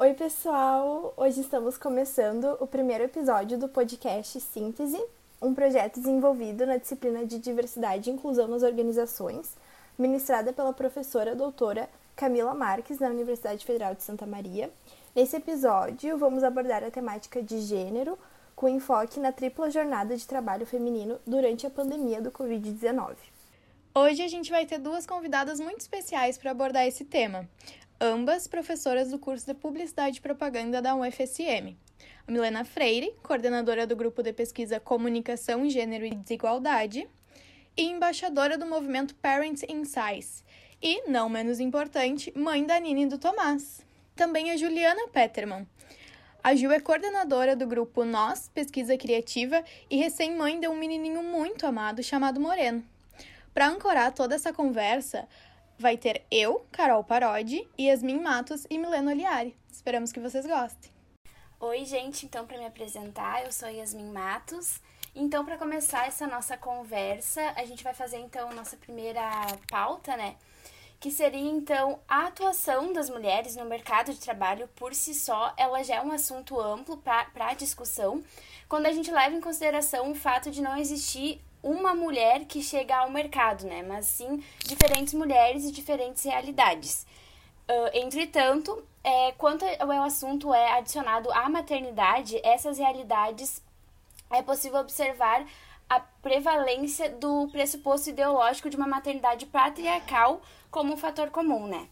Oi, pessoal! Hoje estamos começando o primeiro episódio do podcast Síntese, um projeto desenvolvido na disciplina de Diversidade e Inclusão nas Organizações, ministrada pela professora doutora Camila Marques, da Universidade Federal de Santa Maria. Nesse episódio, vamos abordar a temática de gênero, com enfoque na tripla jornada de trabalho feminino durante a pandemia do Covid-19. Hoje a gente vai ter duas convidadas muito especiais para abordar esse tema, ambas professoras do curso de Publicidade e Propaganda da UFSM. A Milena Freire, coordenadora do grupo de pesquisa Comunicação, Gênero e Desigualdade, e embaixadora do movimento Parents in Science, e, não menos importante, mãe da Nini do Tomás. Também a Juliana Peterman. A Ju é coordenadora do grupo Nós, Pesquisa Criativa, e recém-mãe de um menininho muito amado chamado Moreno. Para ancorar toda essa conversa, vai ter eu, Carol Parodi, Yasmin Matos e Milena Oliari. Esperamos que vocês gostem. Oi, gente, então para me apresentar, eu sou Yasmin Matos. Então, para começar essa nossa conversa, a gente vai fazer então nossa primeira pauta, né? Que seria então a atuação das mulheres no mercado de trabalho por si só, ela já é um assunto amplo para discussão, quando a gente leva em consideração o fato de não existir uma mulher que chega ao mercado, né? Mas sim diferentes mulheres e diferentes realidades. Uh, entretanto, é, quando o assunto é adicionado à maternidade, essas realidades é possível observar a prevalência do pressuposto ideológico de uma maternidade patriarcal como um fator comum, né?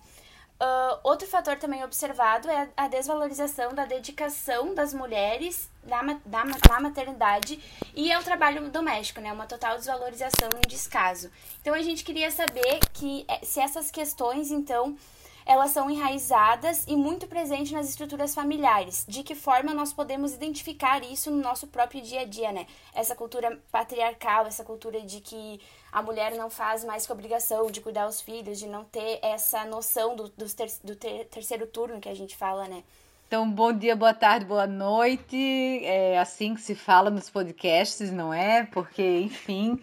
Uh, outro fator também observado é a desvalorização da dedicação das mulheres na, na, na maternidade e ao trabalho doméstico, né? Uma total desvalorização e descaso. Então a gente queria saber que eh, se essas questões, então, elas são enraizadas e muito presentes nas estruturas familiares. De que forma nós podemos identificar isso no nosso próprio dia a dia, né? Essa cultura patriarcal, essa cultura de que a mulher não faz mais que obrigação de cuidar dos filhos, de não ter essa noção do, do, ter, do ter, terceiro turno que a gente fala, né? Então, bom dia, boa tarde, boa noite. É assim que se fala nos podcasts, não é? Porque, enfim,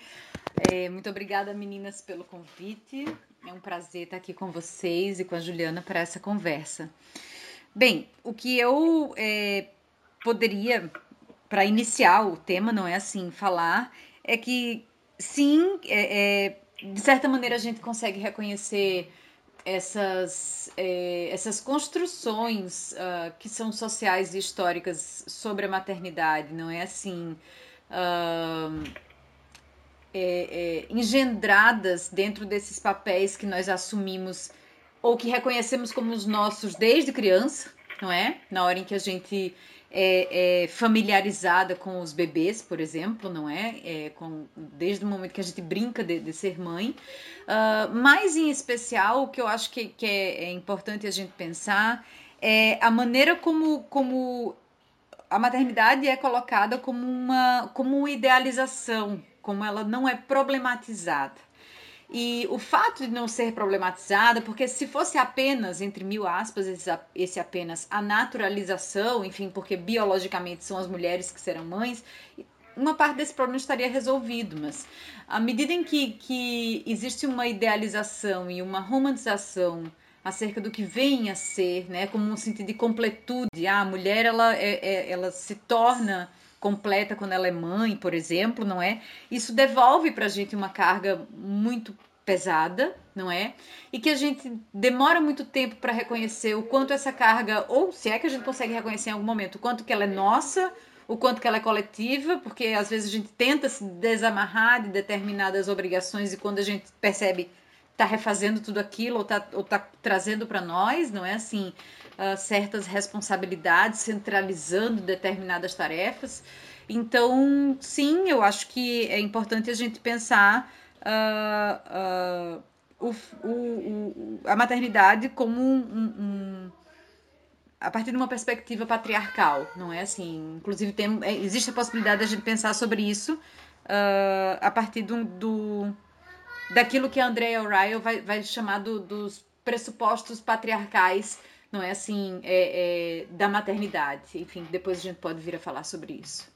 é, muito obrigada, meninas, pelo convite. É um prazer estar aqui com vocês e com a Juliana para essa conversa. Bem, o que eu é, poderia, para iniciar o tema, não é assim, falar, é que sim, é, é, de certa maneira a gente consegue reconhecer essas, é, essas construções uh, que são sociais e históricas sobre a maternidade, não é assim. Uh, é, é, engendradas dentro desses papéis que nós assumimos ou que reconhecemos como os nossos desde criança, não é? Na hora em que a gente é, é familiarizada com os bebês, por exemplo, não é? é com, desde o momento que a gente brinca de, de ser mãe. Uh, mas, em especial, o que eu acho que, que é, é importante a gente pensar é a maneira como, como a maternidade é colocada como uma, como uma idealização como ela não é problematizada. E o fato de não ser problematizada, porque se fosse apenas, entre mil aspas, esse, apenas a naturalização, enfim, porque biologicamente são as mulheres que serão mães, uma parte desse problema estaria resolvido, mas à medida em que, que existe uma idealização e uma romantização acerca do que vem a ser, né, como um sentido de completude, ah, a mulher ela, é, é, ela se torna completa quando ela é mãe, por exemplo, não é? Isso devolve para a gente uma carga muito pesada, não é? E que a gente demora muito tempo para reconhecer o quanto essa carga, ou se é que a gente consegue reconhecer em algum momento, o quanto que ela é nossa, o quanto que ela é coletiva, porque às vezes a gente tenta se desamarrar de determinadas obrigações e quando a gente percebe tá refazendo tudo aquilo ou tá, ou tá trazendo para nós, não é assim? uh, certas responsabilidades, centralizando determinadas tarefas. Então, sim, eu acho que é importante a gente pensar uh, uh, o, o, o, a maternidade como um, um, a partir de uma perspectiva patriarcal, não é assim? Inclusive, tem, é, existe a possibilidade de a gente pensar sobre isso a partir do, do, daquilo que a Andrea O'Reilly vai, vai chamar do, dos pressupostos patriarcais não é assim, é, é, da maternidade. Enfim, depois a gente pode vir a falar sobre isso.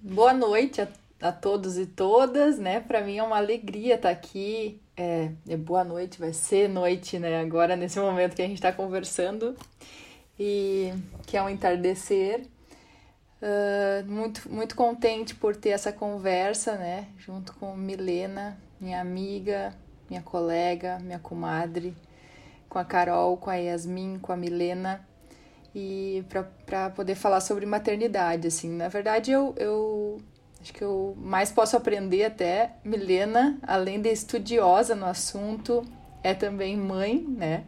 Boa noite a, a todos e todas, né? Para mim é uma alegria estar aqui. É, é, boa noite, vai ser noite, né? Agora, nesse momento que a gente está conversando. e que é um entardecer. Uh, muito, muito contente por ter essa conversa, né? Junto com Milena, minha amiga, minha colega, minha comadre, com a Carol, com a Yasmin, com a Milena e para poder falar sobre maternidade, assim. Na verdade, eu, eu acho que eu mais posso aprender até. Milena, além de estudiosa no assunto, é também mãe, né?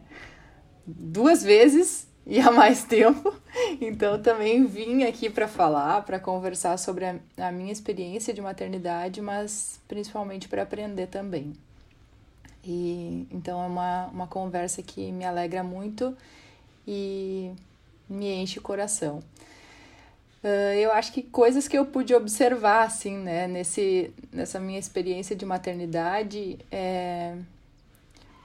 Duas vezes e há mais tempo. Então também vim aqui para falar, para conversar sobre a, a, minha experiência de maternidade, mas principalmente para aprender também. E então é uma, uma conversa que me alegra muito e me enche o coração. Uh, eu acho que coisas que eu pude observar, assim, né, nesse, nessa minha experiência de maternidade, é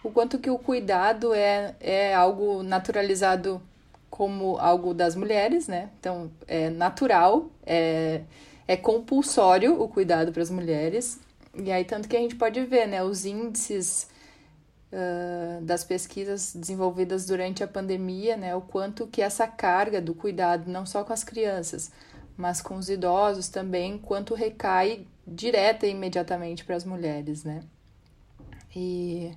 o quanto que o cuidado é, é algo naturalizado como algo das mulheres, né? Então, é natural, é, é compulsório o cuidado para as mulheres. E aí, tanto que a gente pode ver, né, os índices uh, das pesquisas desenvolvidas durante a pandemia, né, o quanto que essa carga do cuidado, não só com as crianças, mas com os idosos também, quanto recai direta e imediatamente para as mulheres, né? E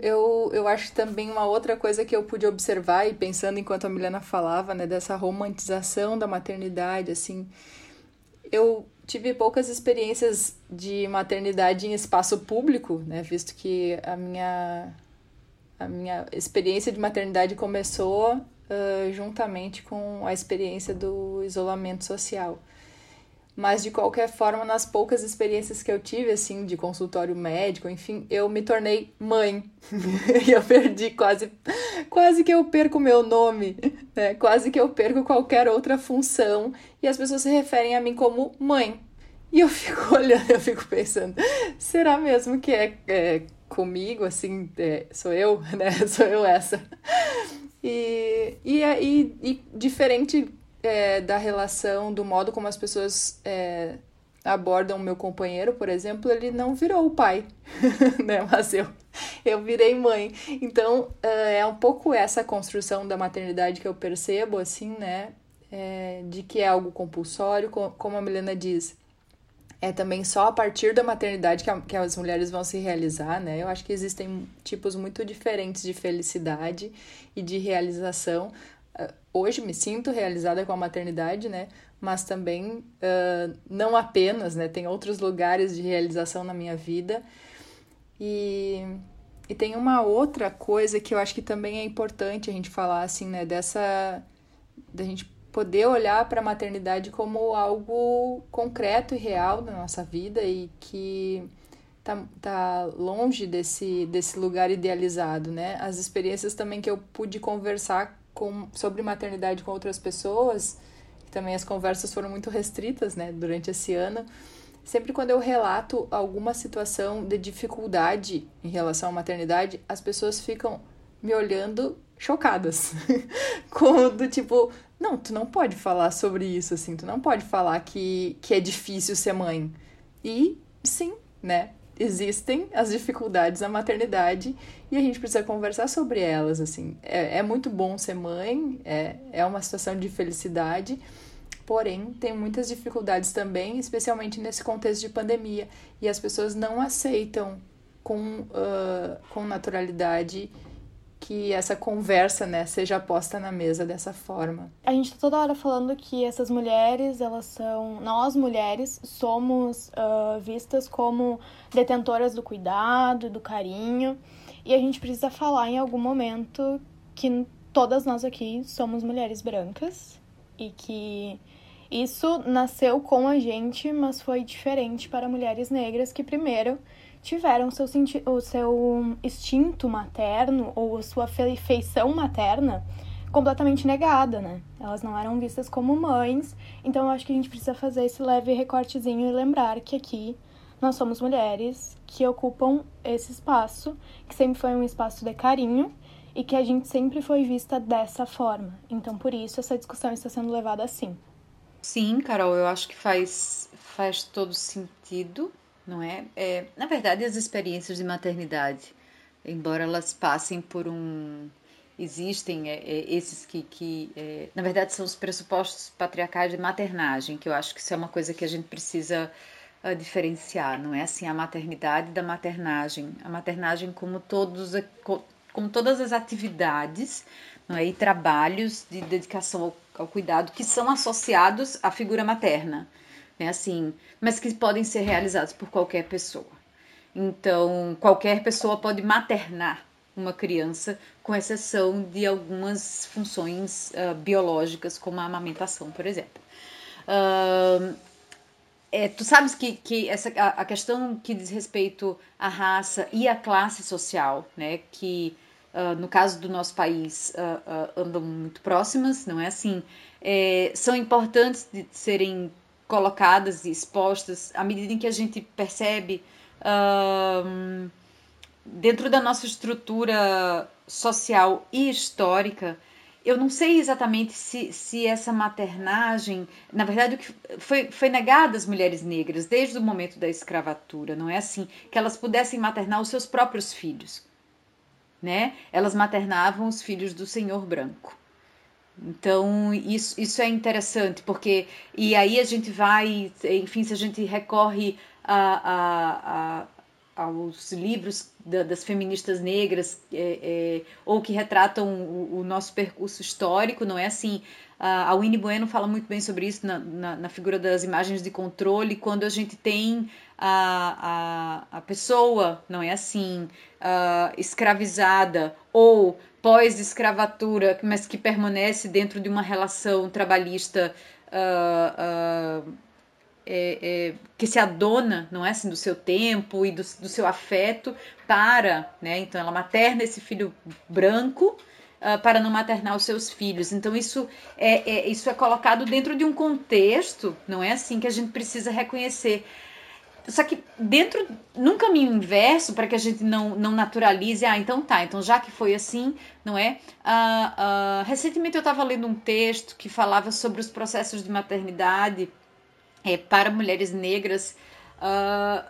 eu, eu acho também uma outra coisa que eu pude observar, e pensando enquanto a Milena falava, né, dessa romantização da maternidade, assim, eu tive poucas experiências de maternidade em espaço público, né, visto que a minha, a minha experiência de maternidade começou uh, juntamente com a experiência do isolamento social. Mas de qualquer forma, nas poucas experiências que eu tive, assim, de consultório médico, enfim, eu me tornei mãe. e eu perdi quase, quase que eu perco meu nome, né? Quase que eu perco qualquer outra função e as pessoas se referem a mim como mãe. E eu fico olhando, eu fico pensando, será mesmo que é, é comigo, assim, é, sou eu, né? Sou eu essa. E, e, e, e diferente é, da relação, do modo como as pessoas é, abordam o meu companheiro, por exemplo, ele não virou o pai, né? Mas eu, eu virei mãe. Então, é, é um pouco essa construção da maternidade que eu percebo, assim, né? É, de que é algo compulsório, como a Milena diz. É também só a partir da maternidade que, a, que as mulheres vão se realizar, né? Eu acho que existem tipos muito diferentes de felicidade e de realização, hoje me sinto realizada com a maternidade, né? Mas também uh, não apenas, né? Tem outros lugares de realização na minha vida. E, e tem uma outra coisa que eu acho que também é importante a gente falar, assim, né? Dessa. da gente poder olhar para a maternidade como algo concreto e real na nossa vida e que tá, tá longe desse, desse lugar idealizado, né? As experiências também que eu pude conversar com, sobre maternidade com outras pessoas, também as conversas foram muito restritas, né, durante esse ano. Sempre quando eu relato alguma situação de dificuldade em relação à maternidade, as pessoas ficam me olhando chocadas. com do tipo, não, tu não pode falar sobre isso assim, tu não pode falar que, que é difícil ser mãe. E sim, né? Existem as dificuldades na maternidade e a gente precisa conversar sobre elas, assim. É, é muito bom ser mãe, é, é uma situação de felicidade, porém tem muitas dificuldades também, especialmente nesse contexto de pandemia, e as pessoas não aceitam com, uh, com naturalidade que essa conversa, né, seja posta na mesa dessa forma. A gente tá toda hora falando que essas mulheres, elas são. Nós, mulheres, somos uh, vistas como detentoras do cuidado, do carinho. E a gente precisa falar em algum momento que todas nós aqui somos mulheres brancas e que isso nasceu com a gente, mas foi diferente para mulheres negras que primeiro tiveram seu, o seu instinto materno ou sua feição materna completamente negada, né? Elas não eram vistas como mães, então eu acho que a gente precisa fazer esse leve recortezinho e lembrar que aqui nós somos mulheres que ocupam esse espaço, que sempre foi um espaço de carinho e que a gente sempre foi vista dessa forma. Então, por isso, essa discussão está sendo levada assim. Sim, Carol, eu acho que faz, faz todo sentido não é? é? Na verdade, as experiências de maternidade, embora elas passem por um existem é, é, esses que, que é, na verdade, são os pressupostos patriarcais de maternagem, que eu acho que isso é uma coisa que a gente precisa uh, diferenciar, não é assim a maternidade da maternagem. A maternagem, como, todos, como todas as atividades não é, e trabalhos de dedicação ao, ao cuidado que são associados à figura materna, né, assim, mas que podem ser realizados por qualquer pessoa. Então, qualquer pessoa pode maternar uma criança, com exceção de algumas funções uh, biológicas, como a amamentação, por exemplo. Uh, é, tu sabes que, que essa, a, a, questão que diz respeito à raça e à classe social, né, que uh, no caso do nosso país andam muito próximas, não é assim? É, são importantes de serem colocadas e expostas à medida em que a gente percebe dentro da nossa estrutura social e histórica, eu não sei exatamente se, se essa maternagem, na verdade, foi, foi negada às mulheres negras desde o momento da escravatura, não é assim? Que elas pudessem maternar os seus próprios filhos, né? Elas maternavam os filhos do senhor branco. Então, isso, isso é interessante, porque. E aí a gente vai, enfim, se a gente recorre a, a, a aos livros da, das feministas negras é, é, ou que retratam o, o, nosso percurso histórico, não é assim? A Winnie Bueno fala muito bem sobre isso na, na, na figura das imagens de controle, quando a gente tem a, a, a pessoa, não é assim, escravizada ou pós-escravatura, mas que permanece dentro de uma relação trabalhista uh, uh, é, é, que se adona, não é assim, do seu tempo e do, do seu afeto para, né? Então ela materna esse filho branco uh, para não maternar os seus filhos. Então isso é, é, isso é colocado dentro de um contexto, não é assim que a gente precisa reconhecer. Só que dentro, num caminho inverso, para que a gente não, não naturalize, ah, então tá, então já que foi assim, não é? Uh, uh, recentemente eu estava lendo um texto que falava sobre os processos de maternidade é, para mulheres negras uh,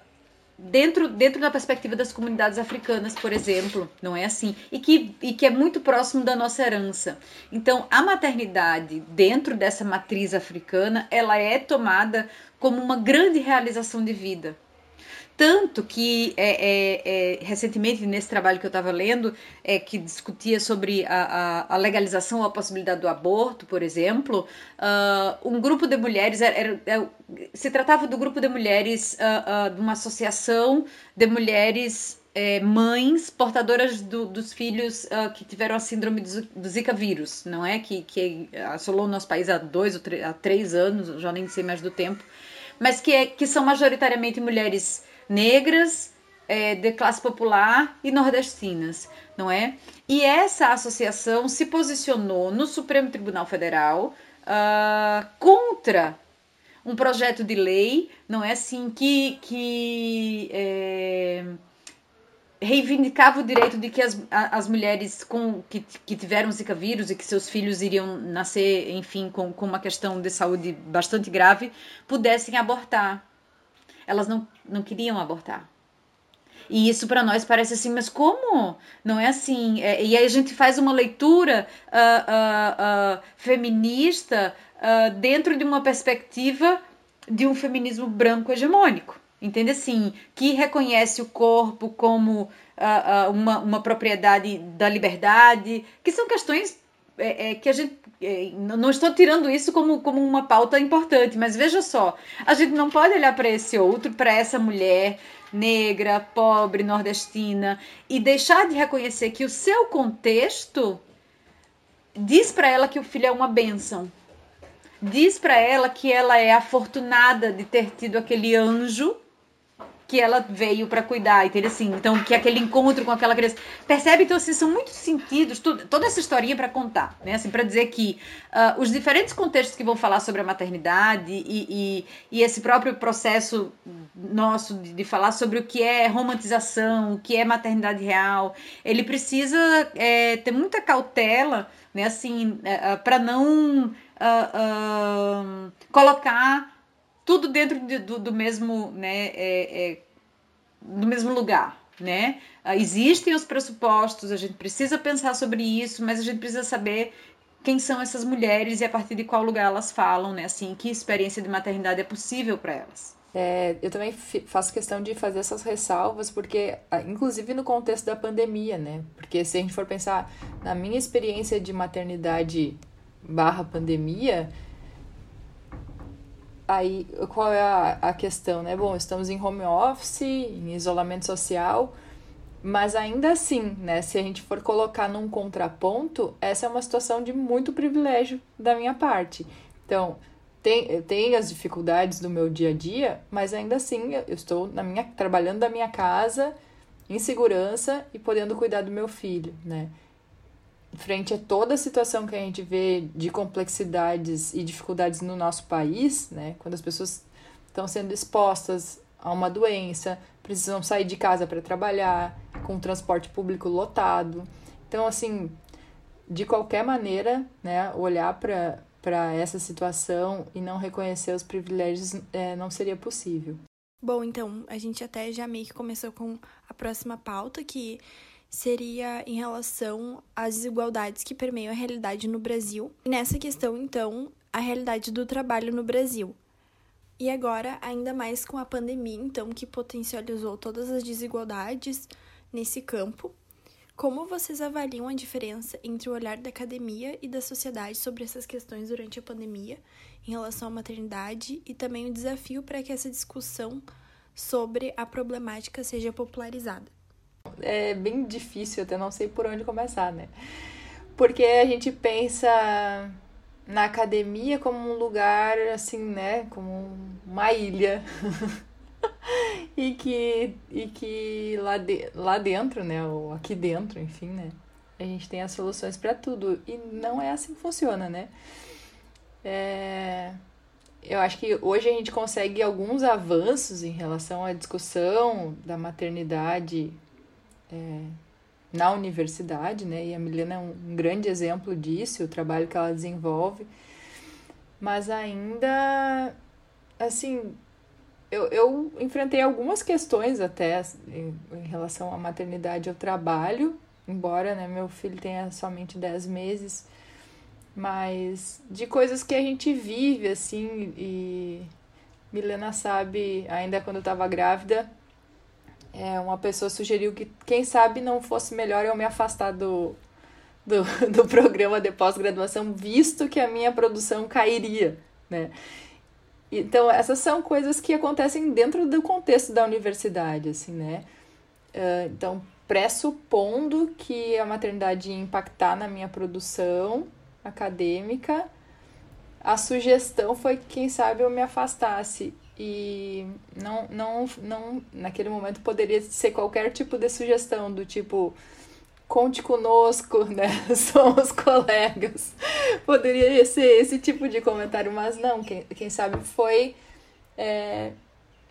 dentro, dentro da perspectiva das comunidades africanas, por exemplo, não é assim? E que, e que é muito próximo da nossa herança. Então, a maternidade dentro dessa matriz africana, ela é tomada como uma grande realização de vida. Tanto que é, é, é, recentemente, nesse trabalho que eu estava lendo, é, que discutia sobre a, a, a, legalização ou a possibilidade do aborto, por exemplo, uh, um grupo de mulheres, era, era, era, se tratava do grupo de mulheres uh, uh, de uma associação de mulheres é, mães portadoras do, dos filhos uh, que tiveram a síndrome do, do, Zika vírus, não é? Que, que assolou o nosso país há dois ou há três anos, já nem sei mais do tempo, mas que, é, que são majoritariamente mulheres negras, é, de classe popular e nordestinas, não é? E essa associação se posicionou no Supremo Tribunal Federal uh, contra um projeto de lei, não é assim, que, que é, reivindicava o direito de que as, as mulheres com, que, que tiveram Zika vírus e que seus filhos iriam nascer, enfim, com, com uma questão de saúde bastante grave, pudessem abortar elas não, não queriam abortar. E isso para nós parece assim, mas como? Não é assim. É, e aí a gente faz uma leitura uh, uh, uh, feminista dentro de uma perspectiva de um feminismo branco hegemônico. Entende assim? Que reconhece o corpo como uma, uma propriedade da liberdade, que são questões é, é, que a gente. É, não estou tirando isso como, como uma pauta importante, mas veja só: a gente não pode olhar para esse outro, para essa mulher negra, pobre, nordestina, e deixar de reconhecer que o seu contexto diz para ela que o filho é uma bênção. Diz para ela que ela é afortunada de ter tido aquele anjo que ela veio para cuidar, entendeu? Assim, então, que aquele encontro com aquela criança. Percebe? Então, assim, são muitos sentidos, tudo, toda essa historinha para contar, né? Assim, para dizer que uh, os diferentes contextos que vão falar sobre a maternidade e, e, e esse próprio processo nosso de, de, falar sobre o que é romantização, o que é maternidade real, ele precisa é, ter muita cautela, né? Assim, uh, é, é, para não uh, colocar tudo dentro de, do, do, mesmo, né, é, é, do mesmo lugar, né? Ah, existem os pressupostos, a gente precisa pensar sobre isso, mas a gente precisa saber quem são essas mulheres e a partir de qual lugar elas falam, né? Assim, que experiência de maternidade é possível para elas. É, eu também faço questão de fazer essas ressalvas, porque, ah, inclusive no contexto da pandemia, né? Porque se a gente for pensar na minha experiência de maternidade barra pandemia, aí qual é a, a questão, né? Bom, estamos em home office, em isolamento social, mas ainda assim, né, se a gente for colocar num contraponto, essa é uma situação de muito privilégio da minha parte. Então, tem, tem as dificuldades do meu dia a dia, mas ainda assim eu estou na minha, trabalhando da minha casa, em segurança e podendo cuidar do meu filho, né? Frente a toda a situação que a gente vê de complexidades e dificuldades no nosso país, né? Quando as pessoas estão sendo expostas a uma doença, precisam sair de casa para trabalhar, com o transporte público lotado. Então, assim, de qualquer maneira, né, olhar para essa situação e não reconhecer os privilégios é, não seria possível. Bom, então, a gente até já meio que começou com a próxima pauta, que seria em relação às desigualdades que permeiam a realidade no Brasil. E nessa questão, então, a realidade do trabalho no Brasil. E agora, ainda mais com a pandemia, então, que potencializou todas as desigualdades nesse campo. Como vocês avaliam a diferença entre o olhar da academia e da sociedade sobre essas questões durante a pandemia, em relação à maternidade, e também o desafio para que essa discussão sobre a problemática seja popularizada? É bem difícil, até não sei por onde começar, né? Porque a gente pensa na academia como um lugar assim, né, como uma ilha. e que e que lá, de, lá dentro, né, ou aqui dentro, enfim, né, a gente tem as soluções para tudo e não é assim que funciona, né? É, eu acho que hoje a gente consegue alguns avanços em relação à discussão da maternidade é, na universidade, né? E a Milena é um, grande exemplo disso, o trabalho que ela desenvolve. Mas ainda, assim, eu, eu enfrentei algumas questões até em, em relação à maternidade ao trabalho, embora né, meu filho tenha somente 10 meses, mas de coisas que a gente vive, assim, e Milena sabe, ainda quando eu estava grávida, é, uma pessoa sugeriu que, quem sabe, não fosse melhor eu me afastar do, do, do programa de pós-graduação, visto que a minha produção cairia, né? Então, essas são coisas que acontecem dentro do contexto da universidade, assim, né? Uh, então, pressupondo que a maternidade ia impactar na minha produção acadêmica, a sugestão foi que, quem sabe, eu me afastasse e não, não, não, naquele momento poderia ser qualquer tipo de sugestão, do tipo, conte conosco, né? Somos colegas. Poderia ser esse tipo de comentário, mas não, quem, quem sabe foi é,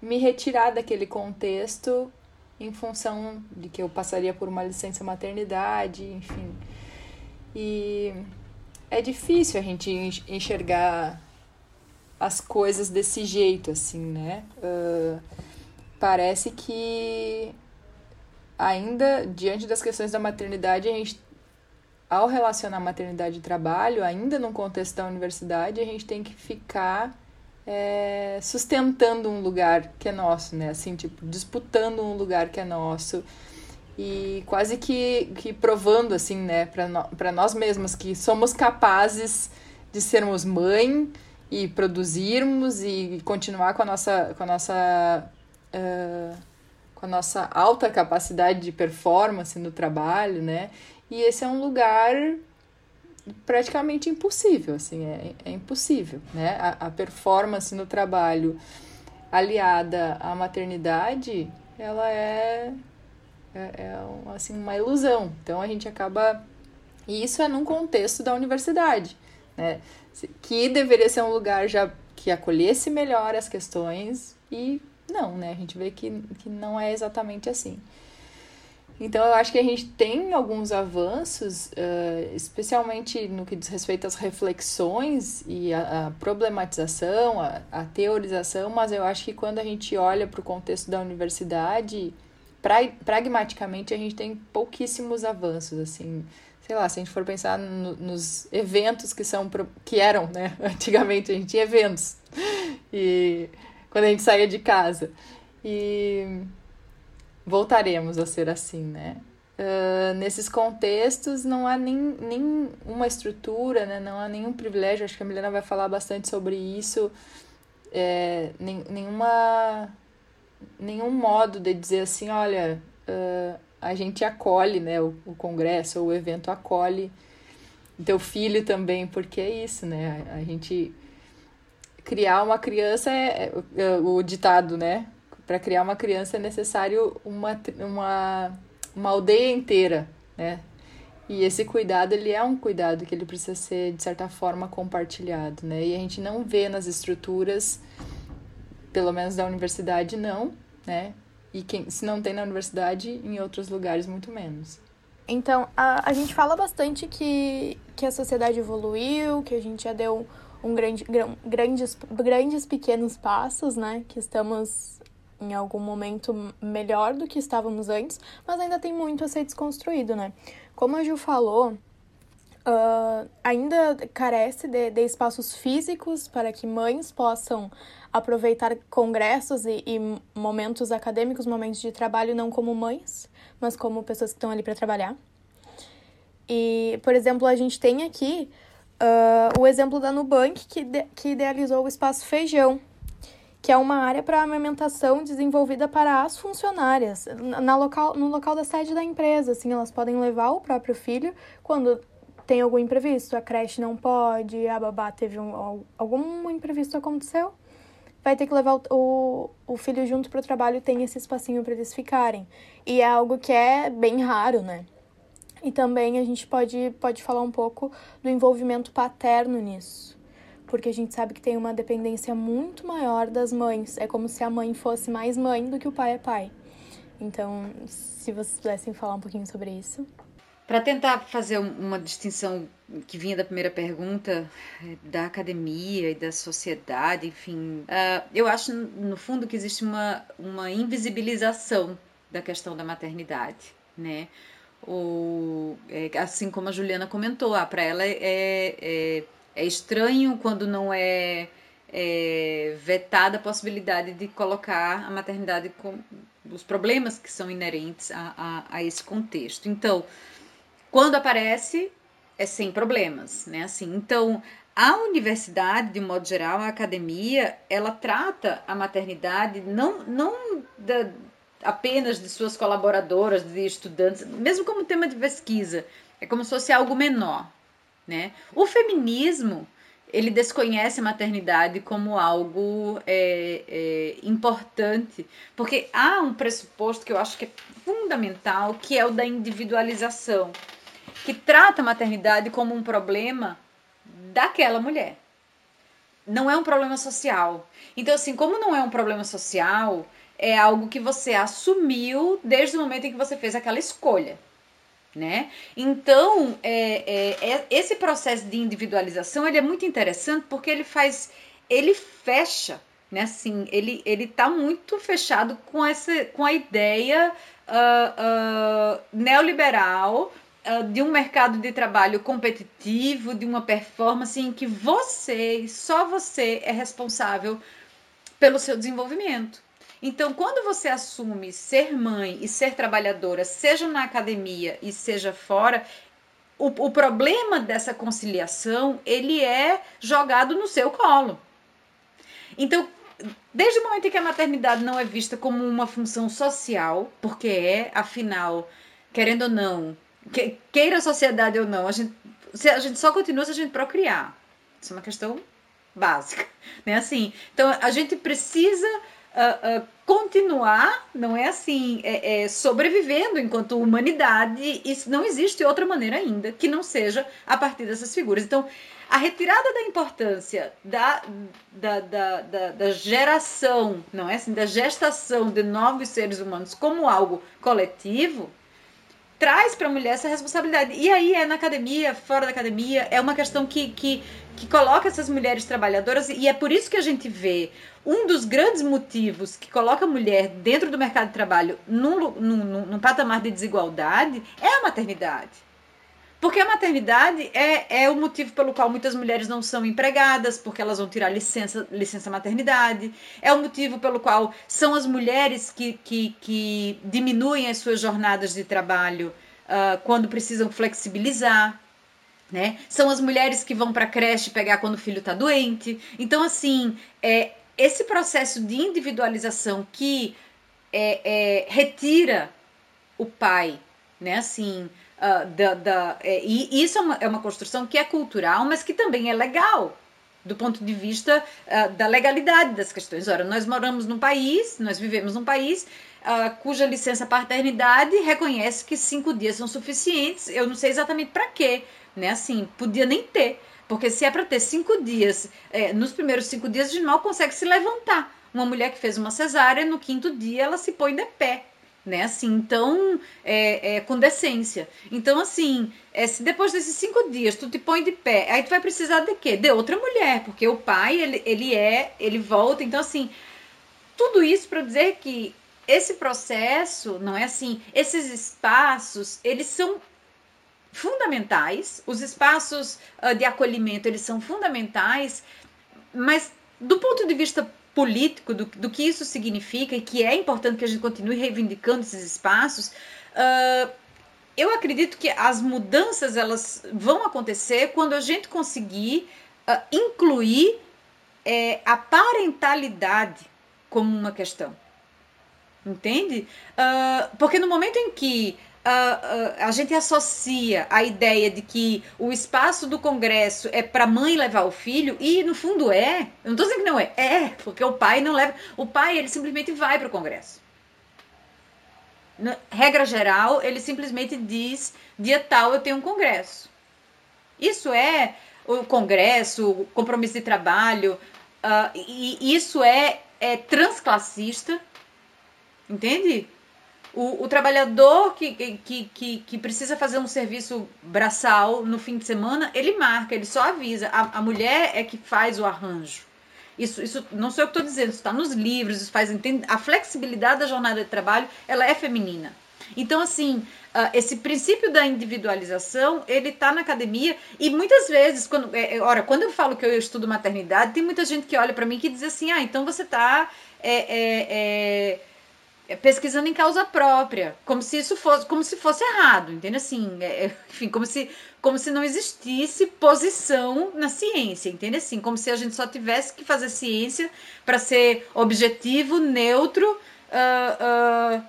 me retirar daquele contexto em função de que eu passaria por uma licença maternidade, enfim. E é difícil a gente enxergar as coisas desse jeito, assim, né? Uh, parece que ainda diante das questões da maternidade, a gente, ao relacionar maternidade e trabalho, ainda no contexto da universidade, a gente tem que ficar é, sustentando um lugar que é nosso, né? Assim, tipo, disputando um lugar que é nosso e quase que, que provando, assim, né, para no, nós mesmos que somos capazes de sermos mãe e produzirmos e continuar com a nossa, com a nossa uh, com a nossa alta capacidade de performance no trabalho, né? E esse é um lugar praticamente impossível, assim, é, é impossível, né? A, a performance no trabalho aliada à maternidade, ela é, é, é assim, uma ilusão. Então a gente acaba. E isso é num contexto da universidade, né? Que deveria ser um lugar já que acolhesse melhor as questões e não, né? A gente vê que, que não é exatamente assim. Então, eu acho que a gente tem alguns avanços, uh, especialmente no que diz respeito às reflexões e a problematização, a, teorização, mas eu acho que quando a gente olha para o contexto da universidade, pra, pragmaticamente a gente tem pouquíssimos avanços, assim, sei lá, se a gente for pensar no, nos eventos que são que eram, né? Antigamente a gente tinha eventos. E quando a gente saía de casa. E voltaremos a ser assim, né? Uh, nesses contextos não há nem, nem uma estrutura, né? não há nenhum privilégio. Acho que a Milena vai falar bastante sobre isso. É, nem, nenhuma, nenhum modo de dizer assim: olha, uh, a gente acolhe, né? O, o congresso ou o evento acolhe teu filho também, porque é isso, né? A, gente criar uma criança é, é, é o ditado, né? Para criar uma criança é necessário uma, uma uma aldeia inteira, né? E esse cuidado, ele é um cuidado que ele precisa ser, de certa forma, compartilhado, né? E a gente não vê nas estruturas, pelo menos da universidade, não, né? E quem, se não tem na universidade, em outros lugares, muito menos. Então, a, a gente fala bastante que, que a sociedade evoluiu, que a gente já deu um grande, grandes, grandes pequenos passos, né? Que estamos em algum momento melhor do que estávamos antes, mas ainda tem muito a ser desconstruído, né? Como a Ju falou, uh, ainda carece de, de, espaços físicos para que mães possam aproveitar congressos e, e momentos acadêmicos, momentos de trabalho, não como mães, mas como pessoas que estão ali para trabalhar. E, por exemplo, a gente tem aqui uh, o exemplo da Nubank, que, de, que idealizou o espaço Feijão, que é uma área para amamentação desenvolvida para as funcionárias, na local, no local da sede da empresa. Assim, elas podem levar o próprio filho quando tem algum imprevisto. A creche não pode, a babá teve um, algum imprevisto aconteceu, vai ter que levar o, o, filho junto para o trabalho e tem esse espacinho para eles ficarem. E é algo que é bem raro, né? E também a gente pode, pode falar um pouco do envolvimento paterno nisso porque a gente sabe que tem uma dependência muito maior das mães. É como se a mãe fosse mais mãe do que o pai é pai. Então, se vocês pudessem falar um pouquinho sobre isso. Para tentar fazer uma distinção que vinha da primeira pergunta, eh, da academia e da sociedade, enfim, uh, eu acho, no fundo, que existe uma, uma invisibilização da questão da maternidade, né? Ou, é, assim como a Juliana comentou, ah, para ela é, é é estranho quando não é, é vetada a possibilidade de colocar a maternidade com os problemas que são inerentes a, a, a esse contexto. Então, quando aparece, é sem problemas, né? Assim, então, a universidade, de modo geral, a academia, ela trata a maternidade não, não da, apenas de suas colaboradoras, de estudantes, mesmo como tema de pesquisa, é como se fosse algo menor. Né? O feminismo ele desconhece a maternidade como algo é, é, importante, porque há um pressuposto que eu acho que é fundamental, que é o da individualização, que trata a maternidade como um problema daquela mulher. Não é um problema social. Então, assim, como não é um problema social, é algo que você assumiu desde o momento em que você fez aquela escolha né? Então, é, é, é, esse processo de individualização ele é muito interessante porque ele faz, ele fecha, né? Assim, ele ele está muito fechado com essa, com a ideia uh, uh, neoliberal de um mercado de trabalho competitivo, de uma performance em que você, só você, é responsável pelo seu desenvolvimento. Então, quando você assume ser mãe e ser trabalhadora, seja na academia e seja fora, o, o problema dessa conciliação ele é jogado no seu colo. Então, desde o momento em que a maternidade não é vista como uma função social, porque é, afinal, querendo ou não, que, queira a sociedade ou não, a gente, a gente só continua se a gente procriar. Isso é uma questão básica, né? Assim, então a gente precisa uh, uh, continuar, não é assim, é, é, sobrevivendo enquanto humanidade. Isso não existe outra maneira ainda que não seja a partir dessas figuras. Então, a retirada da importância da, da, da, da, da geração, não é assim, da gestação de novos seres humanos como algo coletivo, traz para a mulher essa responsabilidade. E aí é na academia, fora da academia, é uma questão que, que, que coloca essas mulheres trabalhadoras, e é por isso que a gente vê um dos grandes motivos que coloca a mulher dentro do mercado de trabalho num, num, num patamar de desigualdade é a maternidade. Porque a maternidade é, é o motivo pelo qual muitas mulheres não são empregadas, porque elas vão tirar licença, licença maternidade. É o motivo pelo qual são as mulheres que, que, que diminuem as suas jornadas de trabalho uh, quando precisam flexibilizar. Né? São as mulheres que vão para a creche pegar quando o filho está doente. Então, assim, é, esse processo de individualização que é, é, retira o pai, né? Assim, uh, da, da é, e isso é uma, é uma construção que é cultural, mas que também é legal do ponto de vista uh, da legalidade das questões. Ora, nós moramos num país, nós vivemos num país uh, cuja licença paternidade reconhece que cinco dias são suficientes. Eu não sei exatamente para quê, né? Assim, podia nem ter. Porque se é para ter cinco dias, é, nos primeiros cinco dias a gente mal consegue se levantar. Uma mulher que fez uma cesárea, no quinto dia ela se põe de pé. Né, assim, então, é, é, com decência. Então, assim, é, se depois desses cinco dias tu te põe de pé, aí tu vai precisar de quê? De outra mulher, porque o pai, ele, ele é, ele volta. Então, assim, tudo isso para dizer que esse processo, não é assim, esses espaços, eles são fundamentais, os espaços uh, de acolhimento eles são fundamentais, mas do ponto de vista político, do, do que isso significa e que é importante que a gente continue reivindicando esses espaços, uh, eu acredito que as mudanças elas vão acontecer quando a gente conseguir uh, incluir é, a parentalidade como uma questão. Entende? Uh, porque no momento em que uh, a gente associa a ideia de que o espaço do Congresso é para a mãe levar o filho, e no fundo é. Eu não estou dizendo que não é. É, porque o pai não leva. O pai, ele simplesmente vai para o Congresso. Na regra geral, ele simplesmente diz: dia tal eu tenho um Congresso. Isso é o Congresso, compromisso de trabalho, uh, e isso é, é transclassista, entende? O, o trabalhador que, que, que, que, precisa fazer um serviço braçal no fim de semana, ele marca, ele só avisa. A, a mulher é que faz o arranjo. Isso, isso não sou eu que estou dizendo, isso está nos livros, isso faz A flexibilidade da jornada de trabalho, ela é feminina. Então, assim, uh, esse princípio da individualização, ele está na academia e muitas vezes, quando, é, é, ora, quando eu falo que eu estudo maternidade, tem muita gente que olha para mim que diz assim, ah, então você está é, é é, pesquisando em causa própria, como se isso fosse, como se fosse errado, entende? Assim, é, é, enfim, como se, como se não existisse posição na ciência, entende? Assim, como se a gente só tivesse que fazer ciência para ser objetivo, neutro, uh, uh,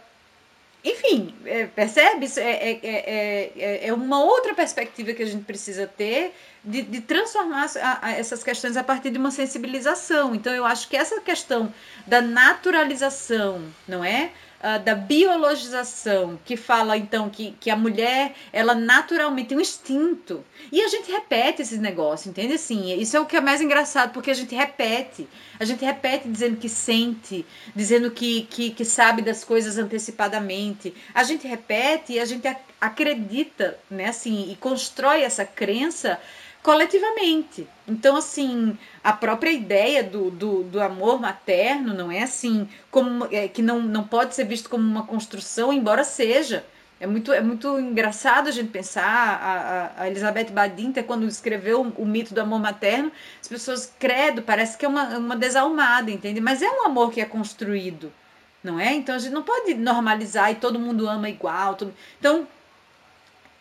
enfim, é, percebe? É, é, é, é, uma outra perspectiva que a gente precisa ter de, de transformar a, a essas questões a partir de uma sensibilização. Então, eu acho que essa questão da naturalização, não é? Uh, da biologização, que fala então que, que a mulher ela naturalmente tem um instinto. E a gente repete esses negócios, entende? Assim, isso é o que é mais engraçado, porque a gente repete. A gente repete dizendo que sente, dizendo que, que, que sabe das coisas antecipadamente. A gente repete e a gente acredita, né? Assim, e constrói essa crença coletivamente. Então, assim, a própria ideia do, do, do amor materno não é assim, como é, que não, não pode ser visto como uma construção, embora seja. É muito, é muito engraçado a gente pensar. A, a Elizabeth Badinter, quando escreveu o, o, mito do amor materno, as pessoas, credo, parece que é uma, uma desalmada, entende? Mas é um amor que é construído, não é? Então a gente não pode normalizar e todo mundo ama igual. Todo... Então,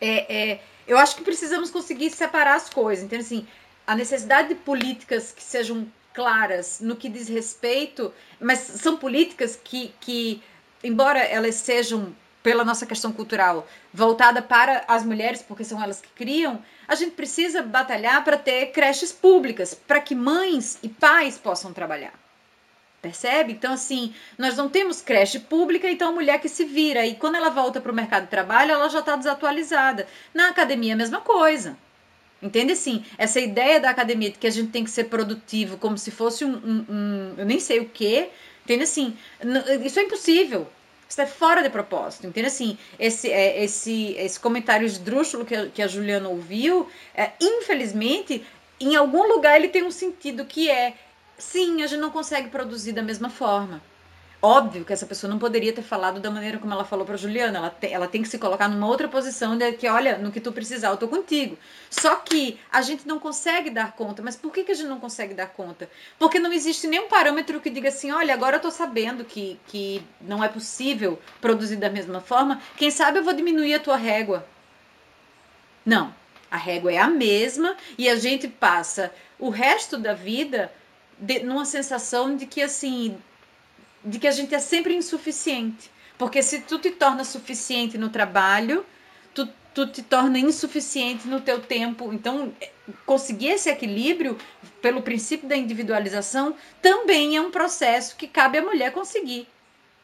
é, é eu acho que precisamos conseguir separar as coisas. Então, assim, a necessidade de políticas que sejam claras no que diz respeito, mas são políticas que, que embora elas sejam pela nossa questão cultural voltada para as mulheres, porque são elas que criam, a gente precisa batalhar para ter creches públicas, para que mães e pais possam trabalhar. Percebe? Então, assim, nós não temos creche pública, então a mulher que se vira. E quando ela volta para o mercado de trabalho, ela já está desatualizada. Na academia, a mesma coisa. Entende assim? Essa ideia da academia de que a gente tem que ser produtivo como se fosse um. um, um eu nem sei o quê. Entende assim? Isso é impossível. Isso é fora de propósito. Entende assim? Esse, é, esse, esse comentário esdrúxulo que a, que a Juliana ouviu, é, infelizmente, em algum lugar ele tem um sentido que é sim, a gente não consegue produzir da mesma forma. Óbvio que essa pessoa não poderia ter falado da maneira como ela falou para Juliana. Ela, te, ela tem que se colocar numa outra posição de que, olha, no que tu precisar, eu tô contigo. Só que a gente não consegue dar conta. Mas por que, que a gente não consegue dar conta? Porque não existe nenhum parâmetro que diga assim, olha, agora eu tô sabendo que, que não é possível produzir da mesma forma. Quem sabe eu vou diminuir a tua régua. Não. A régua é a mesma e a gente passa o resto da vida de, numa sensação de que assim de que a gente é sempre insuficiente. Porque se tu te torna suficiente no trabalho, tu, tu te torna insuficiente no teu tempo. Então, conseguir esse equilíbrio, pelo princípio da individualização, também é um processo que cabe à mulher conseguir.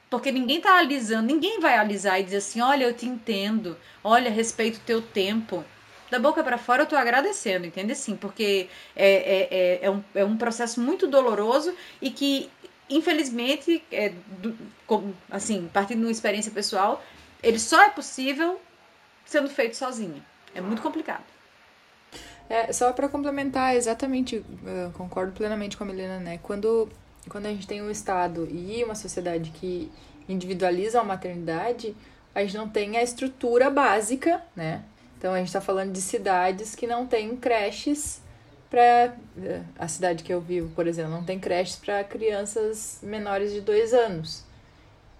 Porque ninguém está alisando, ninguém vai alisar e dizer assim: olha, eu te entendo, olha, respeito o teu tempo. Da boca para fora eu estou agradecendo, entende? Sim, porque é, é, é, é, um, é um processo muito doloroso e que infelizmente, é, do, assim, partindo de uma experiência pessoal, ele só é possível sendo feito sozinho. É muito complicado. É, só para complementar, exatamente, concordo plenamente com a Milena, né? Quando, quando a gente tem um Estado e uma sociedade que individualiza a maternidade, a gente não tem a estrutura básica, né? Então a gente está falando de cidades que não têm creches para a cidade que eu vivo, por exemplo, não tem creches para crianças menores de dois anos.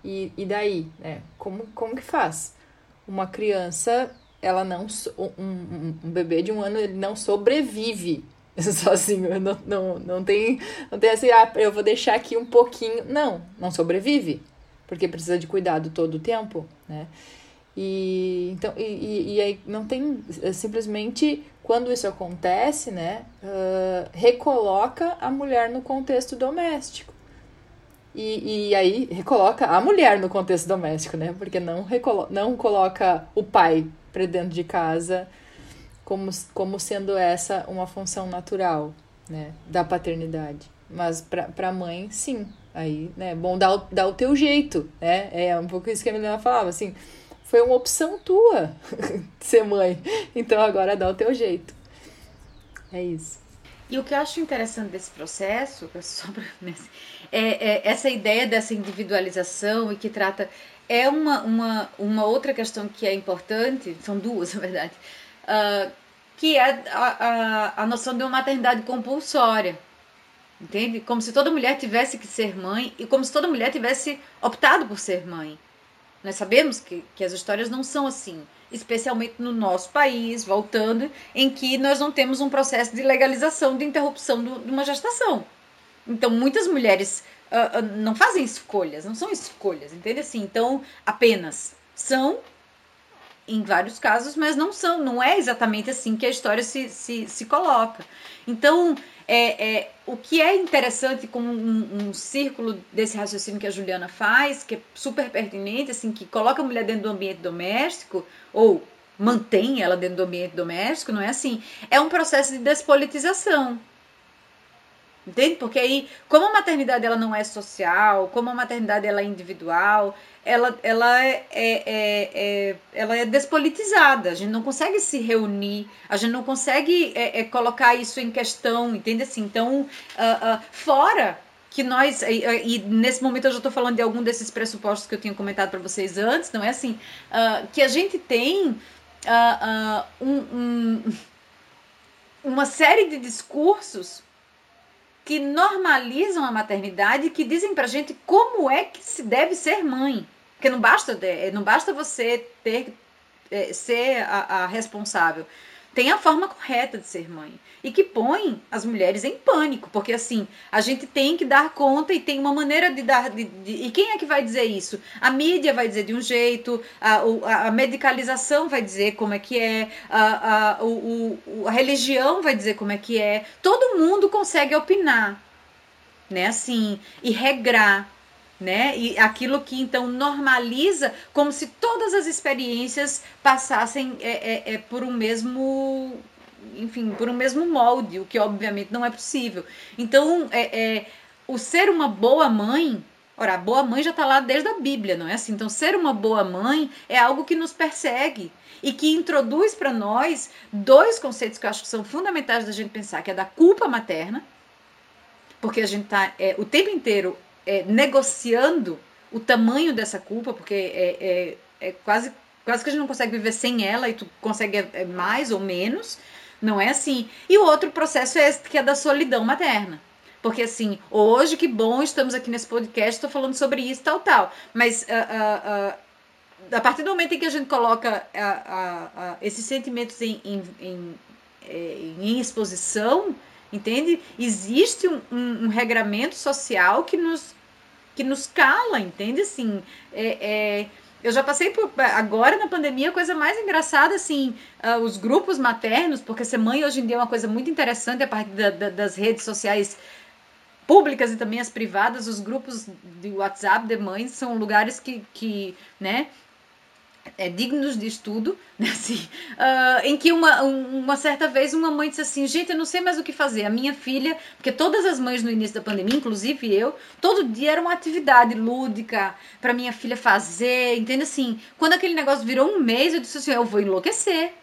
E, e daí, né? Como, como que faz? Uma criança, ela não. Um, um, bebê de um ano, ele não sobrevive sozinho. Não, não, não, tem, não tem assim, ah, eu vou deixar aqui um pouquinho. Não, não sobrevive. Porque precisa de cuidado todo o tempo, né? E, então, e, e aí não tem é simplesmente quando isso acontece, né, uh, recoloca a mulher no contexto doméstico. E, e aí recoloca a mulher no contexto doméstico, né? Porque não, recolo não coloca o pai para dentro de casa como, como sendo essa uma função natural, né? Da paternidade. Mas para a mãe, sim. Aí, né? Bom, dá o, dá o teu jeito, né? É um pouco isso que a menina falava, assim foi uma opção tua ser mãe. Então agora dá o teu jeito. É isso. E o que eu acho interessante desse processo, é, é essa ideia dessa individualização e que trata. É uma, uma, uma outra questão que é importante, são duas, na verdade, uh, que é a, a, a noção de uma maternidade compulsória. Entende? Como se toda mulher tivesse que ser mãe e como se toda mulher tivesse optado por ser mãe. Nós sabemos que, que as histórias não são assim, especialmente no nosso país, voltando, em que nós não temos um processo de legalização de interrupção do, de uma gestação. Então, muitas mulheres uh, uh, não fazem escolhas, não são escolhas, entende assim? Então, apenas são, em vários casos, mas não são, não é exatamente assim que a história se, se, se coloca. Então, é, é, o que é interessante com um, um, círculo desse raciocínio que a Juliana faz, que é super pertinente, assim, que coloca a mulher dentro do ambiente doméstico, ou mantém ela dentro do ambiente doméstico, não é assim? É um processo de despolitização. Entende? Porque aí, como a maternidade ela não é social, como a maternidade ela é individual, ela, ela, é, é, é, é, ela é despolitizada. A gente não consegue se reunir, a gente não consegue é, é colocar isso em questão, entende? Assim, então, uh, uh, fora que nós, e, e, nesse momento eu já estou falando de algum desses pressupostos que eu tinha comentado para vocês antes, não é assim? Uh, que a gente tem um, um, uma série de discursos que normalizam a maternidade e que dizem pra gente como é que se deve ser mãe. Porque não basta, não basta você ter é, ser a, a responsável tem a forma correta de ser mãe e que põe as mulheres em pânico, porque assim, a gente tem que dar conta e tem uma maneira de dar. De, de, e quem é que vai dizer isso? A mídia vai dizer de um jeito, a, a, a medicalização vai dizer como é que é, a, a, o, o, a religião vai dizer como é que é. Todo mundo consegue opinar, né? Assim, e regrar né? E aquilo que então normaliza como se todas as experiências passassem é, é, é, por um mesmo, enfim, por um mesmo molde, o que obviamente não é possível. Então, é, é o ser uma boa mãe, Ora, a boa mãe já está lá desde a Bíblia, não é assim? Então, ser uma boa mãe é algo que nos persegue e que introduz para nós dois conceitos que eu acho que são fundamentais da gente pensar, que é da culpa materna, porque a gente está é, o tempo inteiro é, negociando o tamanho dessa culpa, porque é, é, é, quase, quase que a gente não consegue viver sem ela e tu consegue é, é mais ou menos, não é assim. E o outro processo é esse que é da solidão materna. Porque assim, hoje que bom, estamos aqui nesse podcast, estou falando sobre isso, tal, tal. Mas uh, uh, uh, a partir do momento em que a gente coloca esses sentimentos em, em, em, é, em, exposição, entende? Existe um, um, um, regramento social que nos, que nos cala, entende? Assim, é, é, eu já passei por agora na pandemia a coisa mais engraçada assim uh, os grupos maternos porque ser mãe hoje em dia é uma coisa muito interessante a partir da, da, das redes sociais públicas e também as privadas os grupos de WhatsApp de mães são lugares que, que né é, dignos de estudo, né, assim, uh, em que uma, uma certa vez uma mãe disse assim, gente, eu não sei mais o que fazer, a minha filha, porque todas as mães no início da pandemia, inclusive eu, todo dia era uma atividade lúdica para minha filha fazer, entende assim, quando aquele negócio virou um mês, eu disse assim, eu vou enlouquecer,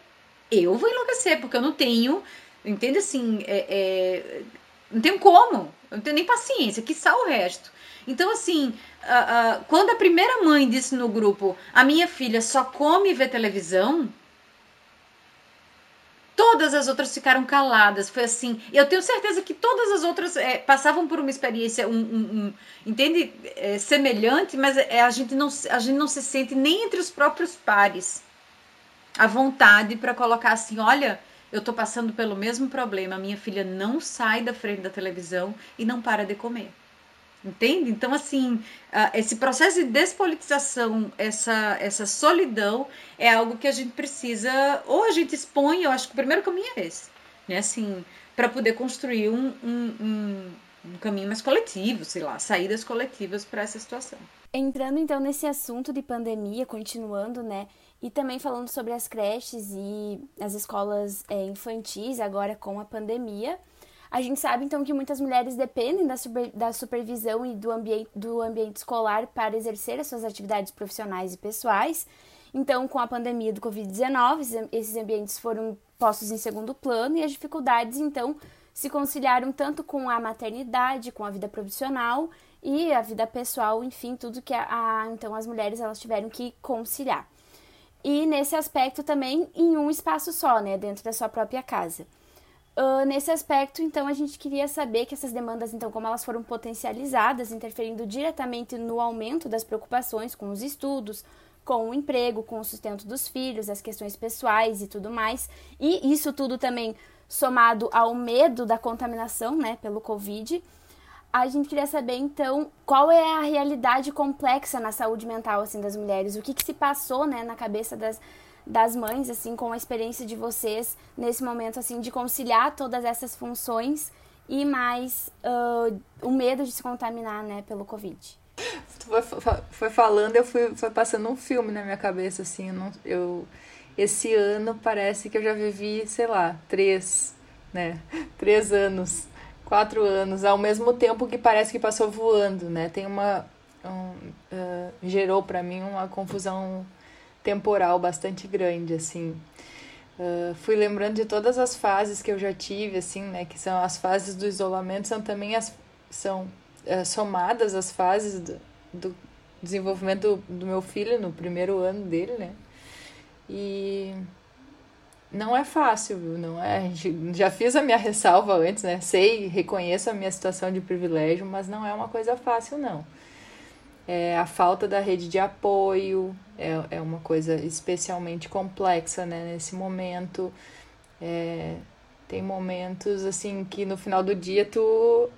eu vou enlouquecer, porque eu não tenho, entende assim, é, é, não tenho como, eu não tenho nem paciência, que sal o resto. Então, assim, uh, quando a primeira mãe disse no grupo, a minha filha só come e vê televisão, todas as outras ficaram caladas. Foi assim. Eu tenho certeza que todas as outras é, passavam por uma experiência, um, um, um entende, é, semelhante, mas é, a, gente não, a gente não se sente nem entre os próprios pares à vontade para colocar assim: olha, eu estou passando pelo mesmo problema. Minha filha não sai da frente da televisão e não para de comer. Entende? Então, assim, esse processo de despolitização, essa, essa solidão, é algo que a gente precisa, ou a gente expõe, eu acho que o primeiro caminho é esse, né? Assim, para poder construir um, um, um, um caminho mais coletivo, sei lá, saídas coletivas para essa situação. Entrando então nesse assunto de pandemia, continuando, né? E também falando sobre as creches e as escolas é, infantis agora com a pandemia. A gente sabe então que muitas mulheres dependem da, super, da supervisão e do ambiente, do ambiente escolar para exercer as suas atividades profissionais e pessoais. Então, com a pandemia do Covid-19, esses ambientes foram postos em segundo plano e as dificuldades então se conciliaram tanto com a maternidade, com a vida profissional e a vida pessoal, enfim, tudo que a, a então as mulheres elas tiveram que conciliar. E nesse aspecto também em um espaço só, né, dentro da sua própria casa. Uh, nesse aspecto, então, a gente queria saber que essas demandas, então, como elas foram potencializadas, interferindo diretamente no aumento das preocupações com os estudos, com o emprego, com o sustento dos filhos, as questões pessoais e tudo mais. E isso tudo também somado ao medo da contaminação, né, pelo Covid. A gente queria saber, então, qual é a realidade complexa na saúde mental, assim, das mulheres, o que, que se passou, né, na cabeça das, das mães, assim, com a experiência de vocês nesse momento, assim, de conciliar todas essas funções e mais uh, o medo de se contaminar, né, pelo Covid. Foi, foi falando, eu fui foi passando um filme na minha cabeça, assim, eu, não, eu esse ano parece que eu já vivi, sei lá, três, né, três anos, quatro anos, ao mesmo tempo que parece que passou voando, né, tem uma, um, uh, gerou para mim uma confusão temporal bastante grande, assim. Uh, fui lembrando de todas as fases que eu já tive, assim, né? Que são as fases do isolamento, são também as são uh, somadas as fases do, do desenvolvimento do, do, meu filho no primeiro ano dele, né? E não é fácil, viu? Não é. Já fiz a minha ressalva antes, né? Sei, reconheço a minha situação de privilégio, mas não é uma coisa fácil, não é, a falta da rede de apoio é, é uma coisa especialmente complexa né, nesse momento. É, tem momentos assim que no final do dia tu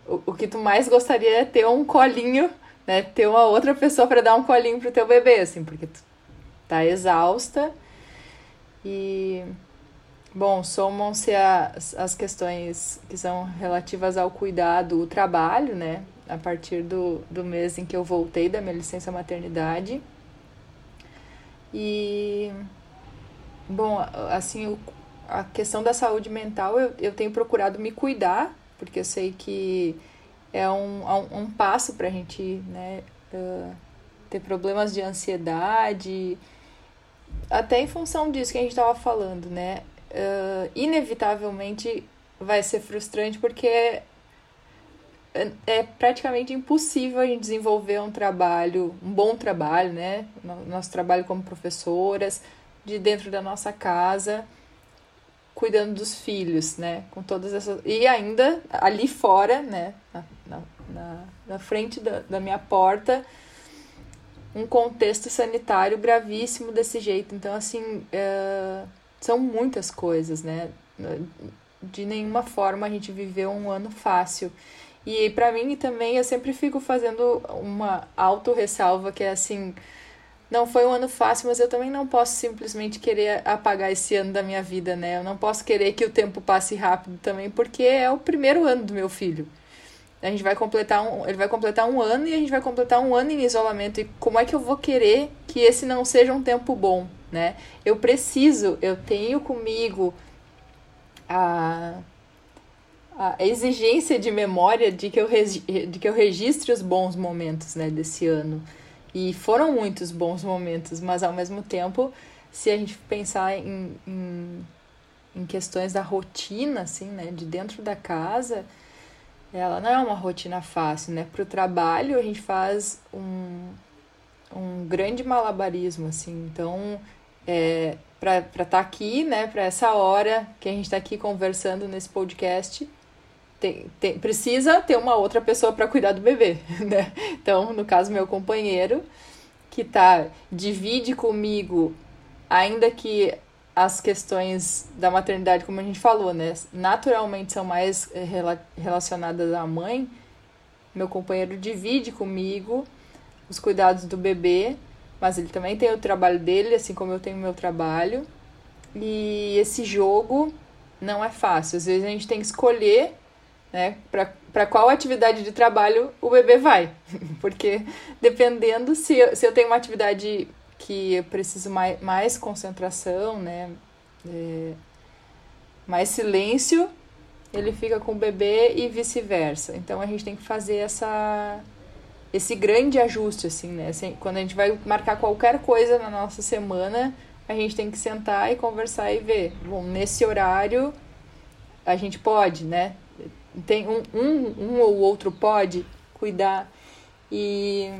o, o que tu mais gostaria é ter um colinho, né, ter uma outra pessoa para dar um colinho pro teu bebê, assim, porque tu tá exausta e bom, somam-se as, as questões que são relativas ao cuidado, o trabalho, né? A partir do, do mês em que eu voltei da minha licença maternidade. E, bom, assim, a questão da saúde mental eu, eu tenho procurado me cuidar, porque eu sei que é um, um, um passo para a gente né, uh, ter problemas de ansiedade, até em função disso que a gente estava falando, né? Uh, inevitavelmente vai ser frustrante porque é, praticamente impossível a gente desenvolver um trabalho, um bom trabalho, né? Nosso trabalho como professoras, de dentro da nossa casa, cuidando dos filhos, né? Com todas essas. E ainda ali fora, né? Na, na, na frente da, da minha porta, um contexto sanitário gravíssimo desse jeito. Então, assim, é... são muitas coisas, né? De nenhuma forma a gente viveu um ano fácil. E para mim também eu sempre fico fazendo uma auto-ressalva que é assim, não foi um ano fácil, mas eu também não posso simplesmente querer apagar esse ano da minha vida, né? Eu não posso querer que o tempo passe rápido também, porque é o primeiro ano do meu filho. A gente vai completar um, ele vai completar um ano e a gente vai completar um ano em isolamento. E como é que eu vou querer que esse não seja um tempo bom, né? Eu preciso, eu tenho comigo a, a exigência de memória de que, eu, de que eu registre os bons momentos né, desse ano. E foram muitos bons momentos, mas ao mesmo tempo, se a gente pensar em, em, em questões da rotina, assim, né, de dentro da casa, ela não é uma rotina fácil, né? Para o trabalho, a gente faz um, um grande malabarismo, assim. Então, é, para estar tá aqui, né, para essa hora que a gente está aqui conversando nesse podcast, tem, tem, precisa ter uma outra pessoa para cuidar do bebê, né? Então, no caso, meu companheiro, que tá, divide comigo, ainda que as questões da maternidade, como a gente falou, né, naturalmente são mais eh, relacionadas à mãe, meu companheiro divide comigo os cuidados do bebê, mas ele também tem o trabalho dele, assim como eu tenho o meu trabalho. E esse jogo não é fácil. Às vezes a gente tem que escolher né, para qual atividade de trabalho o bebê vai. Porque dependendo se eu, se eu tenho uma atividade que eu preciso mais, mais concentração, né? É, mais silêncio, ele fica com o bebê e vice-versa. Então a gente tem que fazer essa esse grande ajuste assim, né? Assim, quando a gente vai marcar qualquer coisa na nossa semana, a gente tem que sentar e conversar e ver, bom, nesse horário a gente pode, né? Tem um, um, um ou outro pode cuidar e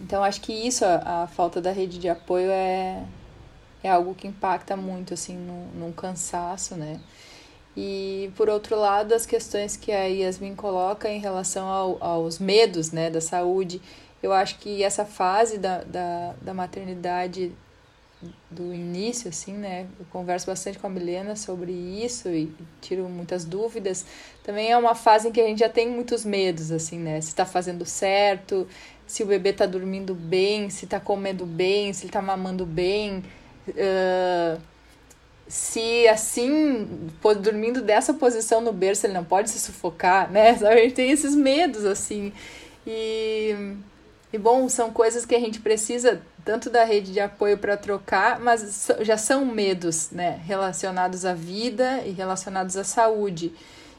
então, acho que isso, a, a, falta da rede de apoio é, é algo que impacta muito, assim, no, num cansaço, né? E, por outro lado, as questões que a Yasmin coloca em relação ao, aos medos, né, da saúde, eu acho que essa fase da, da, da maternidade do início, assim, né? Eu converso bastante com a Milena sobre isso e tiro muitas dúvidas. Também é uma fase em que a gente já tem muitos medos, assim, né? Se está fazendo certo, se o bebê está dormindo bem, se está comendo bem, se ele está mamando bem. Uh, se assim, dormindo dessa posição no berço, ele não pode se sufocar, né? A gente tem esses medos, assim. E, e bom, são coisas que a gente precisa tanto da rede de apoio para trocar, mas já são medos, né? Relacionados à vida e relacionados à saúde.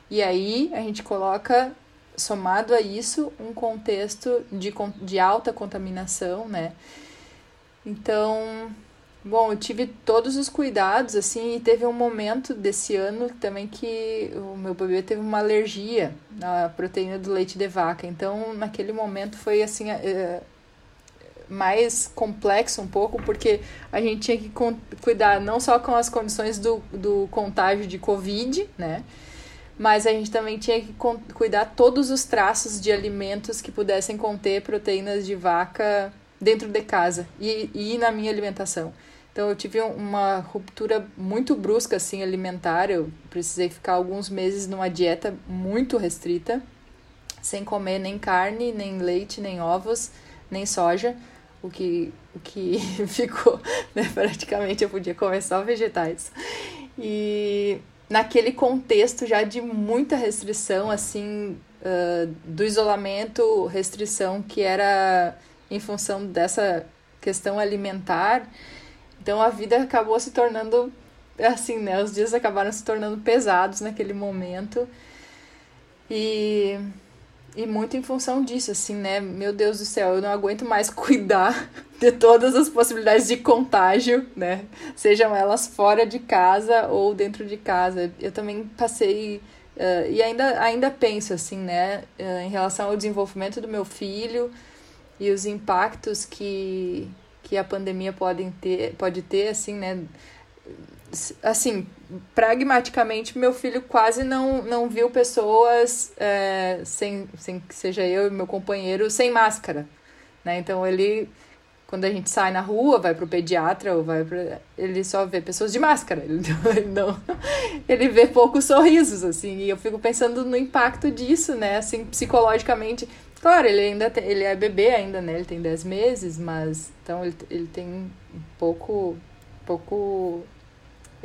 E aí a gente coloca somado a isso, um contexto de, de alta contaminação, né? Então, bom, eu tive todos os cuidados, assim, e teve um momento desse ano também que o meu bebê teve uma alergia à proteína do leite de vaca. Então, naquele momento foi, assim, é, mais complexo um pouco, porque a gente tinha que cuidar não só com as condições do, do contágio de Covid, né? mas a gente também tinha que cuidar todos os traços de alimentos que pudessem conter proteínas de vaca dentro de casa e, e na minha alimentação. Então eu tive uma ruptura muito brusca assim alimentar, eu precisei ficar alguns meses numa dieta muito restrita, sem comer nem carne, nem leite, nem ovos, nem soja, o que o que ficou, né, praticamente eu podia comer só vegetais. E naquele contexto já de muita restrição, assim, uh, do isolamento, restrição que era em função dessa questão alimentar. Então a vida acabou se tornando assim, né? Os dias acabaram se tornando pesados naquele momento. E e muito em função disso, assim, né? Meu Deus do céu, eu não aguento mais cuidar de todas as possibilidades de contágio, né? Sejam elas fora de casa ou dentro de casa. Eu também passei. Uh, e ainda, ainda penso, assim, né? Uh, em relação ao desenvolvimento do meu filho e os impactos que, que a pandemia pode ter, pode ter, assim, né? Assim, pragmaticamente, meu filho quase não, não viu pessoas, é, sem, sem que seja eu e meu companheiro, sem máscara, né? Então, ele, quando a gente sai na rua, vai pro pediatra ou vai pro, ele só vê pessoas de máscara, ele, ele não, ele vê poucos sorrisos, assim, e eu fico pensando no impacto disso, né, assim, psicologicamente, Claro, ele ainda tem, ele é bebê ainda, né? Ele tem 10 meses, mas então ele, ele tem um pouco pouco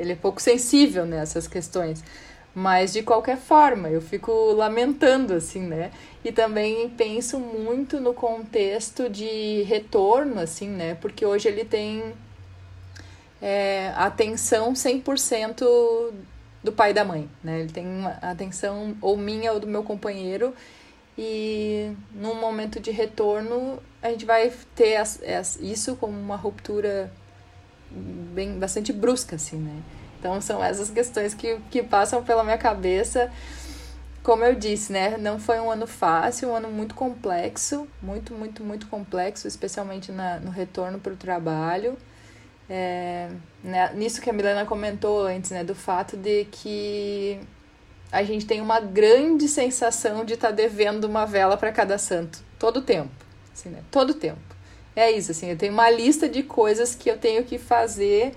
ele é pouco sensível nessas questões. Mas de qualquer forma, eu fico lamentando assim, né? E também penso muito no contexto de retorno assim, né? Porque hoje ele tem é, atenção 100% do pai e da mãe, né? Ele tem atenção ou minha ou do meu companheiro e num momento de retorno a gente vai ter as, as, isso como uma ruptura bem bastante brusca assim né então são essas questões que, que passam pela minha cabeça como eu disse né não foi um ano fácil um ano muito complexo muito muito muito complexo especialmente na, no retorno para o trabalho é, né, nisso que a Milena comentou antes né do fato de que a gente tem uma grande sensação de estar tá devendo uma vela para cada santo, todo tempo, assim, né? Todo tempo. É isso, assim, eu tenho uma lista de coisas que eu tenho que fazer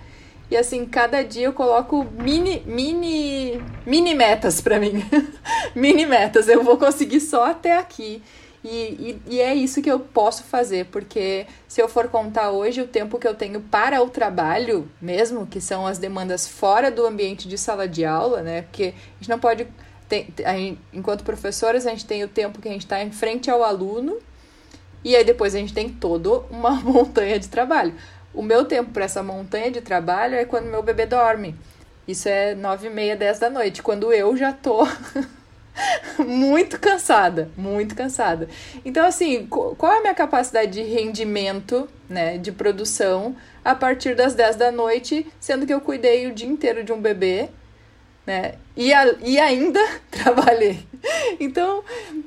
e assim, cada dia eu coloco mini mini mini metas para mim. mini metas, eu vou conseguir só até aqui. E, e, e, é isso que eu posso fazer, porque se eu for contar hoje o tempo que eu tenho para o trabalho, mesmo, que são as demandas fora do ambiente de sala de aula, né? Porque a gente não pode. Tem, gente, enquanto professores, a gente tem o tempo que a gente está em frente ao aluno, e aí depois a gente tem toda uma montanha de trabalho. O meu tempo para essa montanha de trabalho é quando meu bebê dorme. Isso é nove e meia, dez da noite, quando eu já tô muito cansada, muito cansada. Então, assim, qual é a minha capacidade de rendimento, né, de produção a partir das 10 da noite, sendo que eu cuidei o dia inteiro de um bebê, né, e, a, e ainda trabalhei. Então,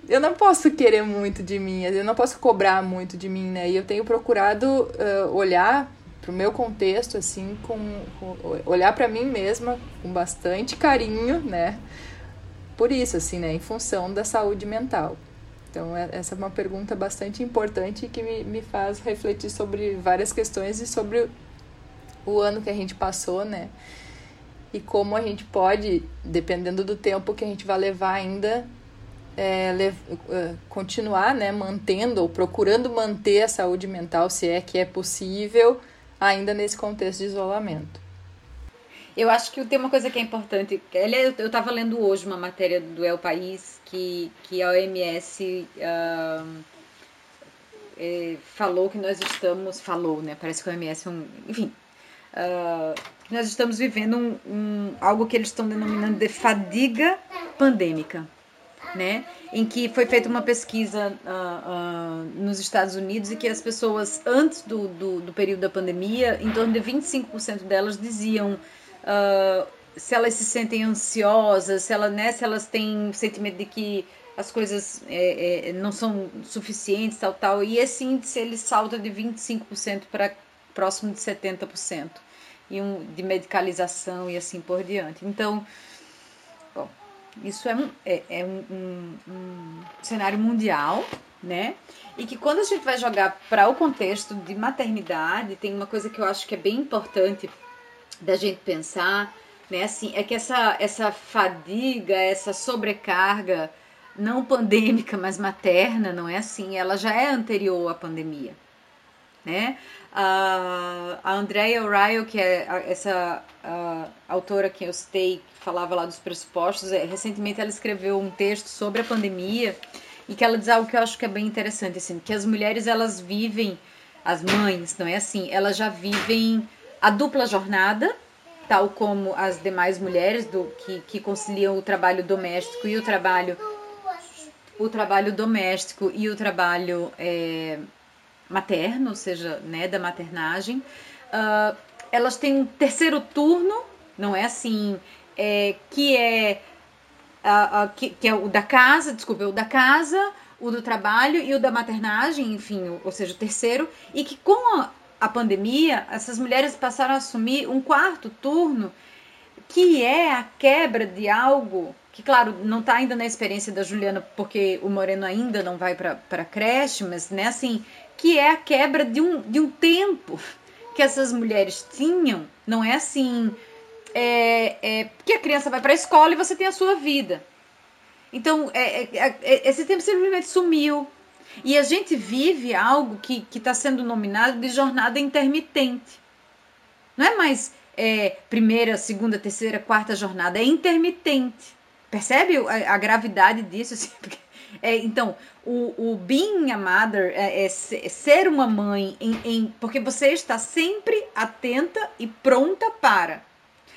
eu não posso querer muito de mim, eu não posso cobrar muito de mim, né, e eu tenho procurado uh, olhar pro meu contexto, assim, com, com olhar para mim mesma com bastante carinho, né, por isso, assim, né, em função da saúde mental. Então, é, essa é uma pergunta bastante importante que me, me faz refletir sobre várias questões e sobre o ano que a gente passou, né? E como a gente pode, dependendo do tempo que a gente vai levar ainda, é, é, continuar né, mantendo ou procurando manter a saúde mental, se é que é possível, ainda nesse contexto de isolamento. Eu acho que tem uma coisa que é importante. Eu estava lendo hoje uma matéria do El País que, que a OMS uh, é, falou que nós estamos. Falou, né? Parece que a OMS é um. Enfim. Uh, nós estamos vivendo um, um, algo que eles estão denominando de fadiga pandêmica. Né? Em que foi feita uma pesquisa uh, uh, nos Estados Unidos e que as pessoas, antes do, do, do período da pandemia, em torno de 25% delas diziam uh, se elas se sentem ansiosas, se, ela, né, se elas têm sentimento de que as coisas é, é, não são suficientes, tal, tal. E esse índice ele salta de 25% para próximo de 70%. E um, de medicalização e assim por diante. Então, bom, isso é um, é, é um, um, um cenário mundial, né? E que quando a gente vai jogar para o contexto de maternidade, tem uma coisa que eu acho que é bem importante da gente pensar, né? Assim, é que essa, essa fadiga, essa sobrecarga, não pandêmica, mas materna, não é assim? Ela já é anterior à pandemia, né? A, a Andrea O'Reilly, que é essa autora que eu citei, que falava lá dos pressupostos, é, recentemente ela escreveu um texto sobre a pandemia e que ela diz algo que eu acho que é bem interessante, assim, que as mulheres elas vivem, as mães, não é assim? Elas já vivem a dupla jornada, tal como as demais mulheres do, que, que conciliam o trabalho doméstico e o trabalho o trabalho doméstico e o trabalho é, materno, ou seja, né, da maternagem, uh, elas têm um terceiro turno, não é assim, é, que é uh, uh, que, que, é o da casa, desculpa, o da casa, o do trabalho e o da maternagem, enfim, ou seja, o terceiro, e que com a, a pandemia essas mulheres passaram a assumir um quarto turno que é a quebra de algo que, claro, não está ainda na experiência da Juliana, porque o Moreno ainda não vai para creche, mas, né, assim, que é a quebra de um, de um tempo que essas mulheres tinham, não é assim, é, é que a criança vai para a escola e você tem a sua vida. Então, é, é, é, esse tempo simplesmente sumiu. E a gente vive algo que está sendo nominado de jornada intermitente. Não é mais é, primeira, segunda, terceira, quarta jornada, é intermitente. Percebe a, a gravidade disso? Assim, porque, é, então, o, o being a mother é, é, ser uma mãe, em, em, porque você está sempre atenta e pronta para.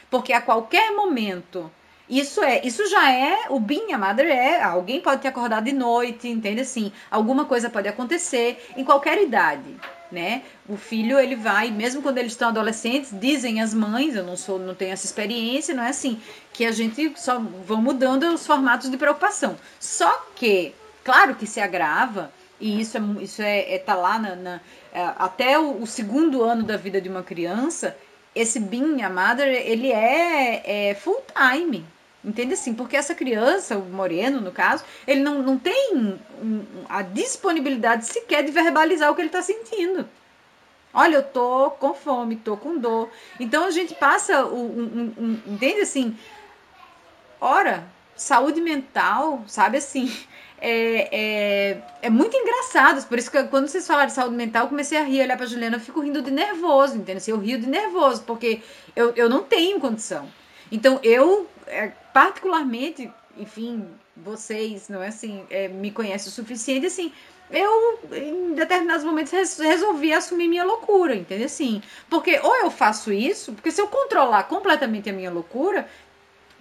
Porque a qualquer momento isso é, isso já é, o being a mother é, alguém pode ter acordado de noite, entende assim? Alguma coisa pode acontecer em qualquer idade, né? O filho, ele vai, mesmo quando eles estão adolescentes, dizem as mães, eu não sou, não tenho essa experiência, não é assim, que a gente só vão mudando os formatos de preocupação. Só que, claro que se agrava, e isso é, isso é, é tá lá na, na é, até o, o segundo ano da vida de uma criança, esse being a mother, ele é, é full time, Entende assim? Porque essa criança, o moreno, no caso, ele não, não tem a disponibilidade sequer de verbalizar o que ele está sentindo. Olha, eu tô com fome, tô com dor. Então a gente passa o, um, um, um, entende assim? Ora, saúde mental, sabe assim? É, é, é, muito engraçado. Por isso que quando vocês falaram de saúde mental, eu comecei a rir, olhar pra Juliana, eu fico rindo de nervoso, entende? Assim, eu rio de nervoso, porque eu, eu não tenho condição. Então eu é, particularmente, enfim, vocês, não é assim, é, me conhecem o suficiente, assim, eu, em determinados momentos, resolvi assumir minha loucura, entendeu? Assim, porque ou eu faço isso, porque se eu controlar completamente a minha loucura,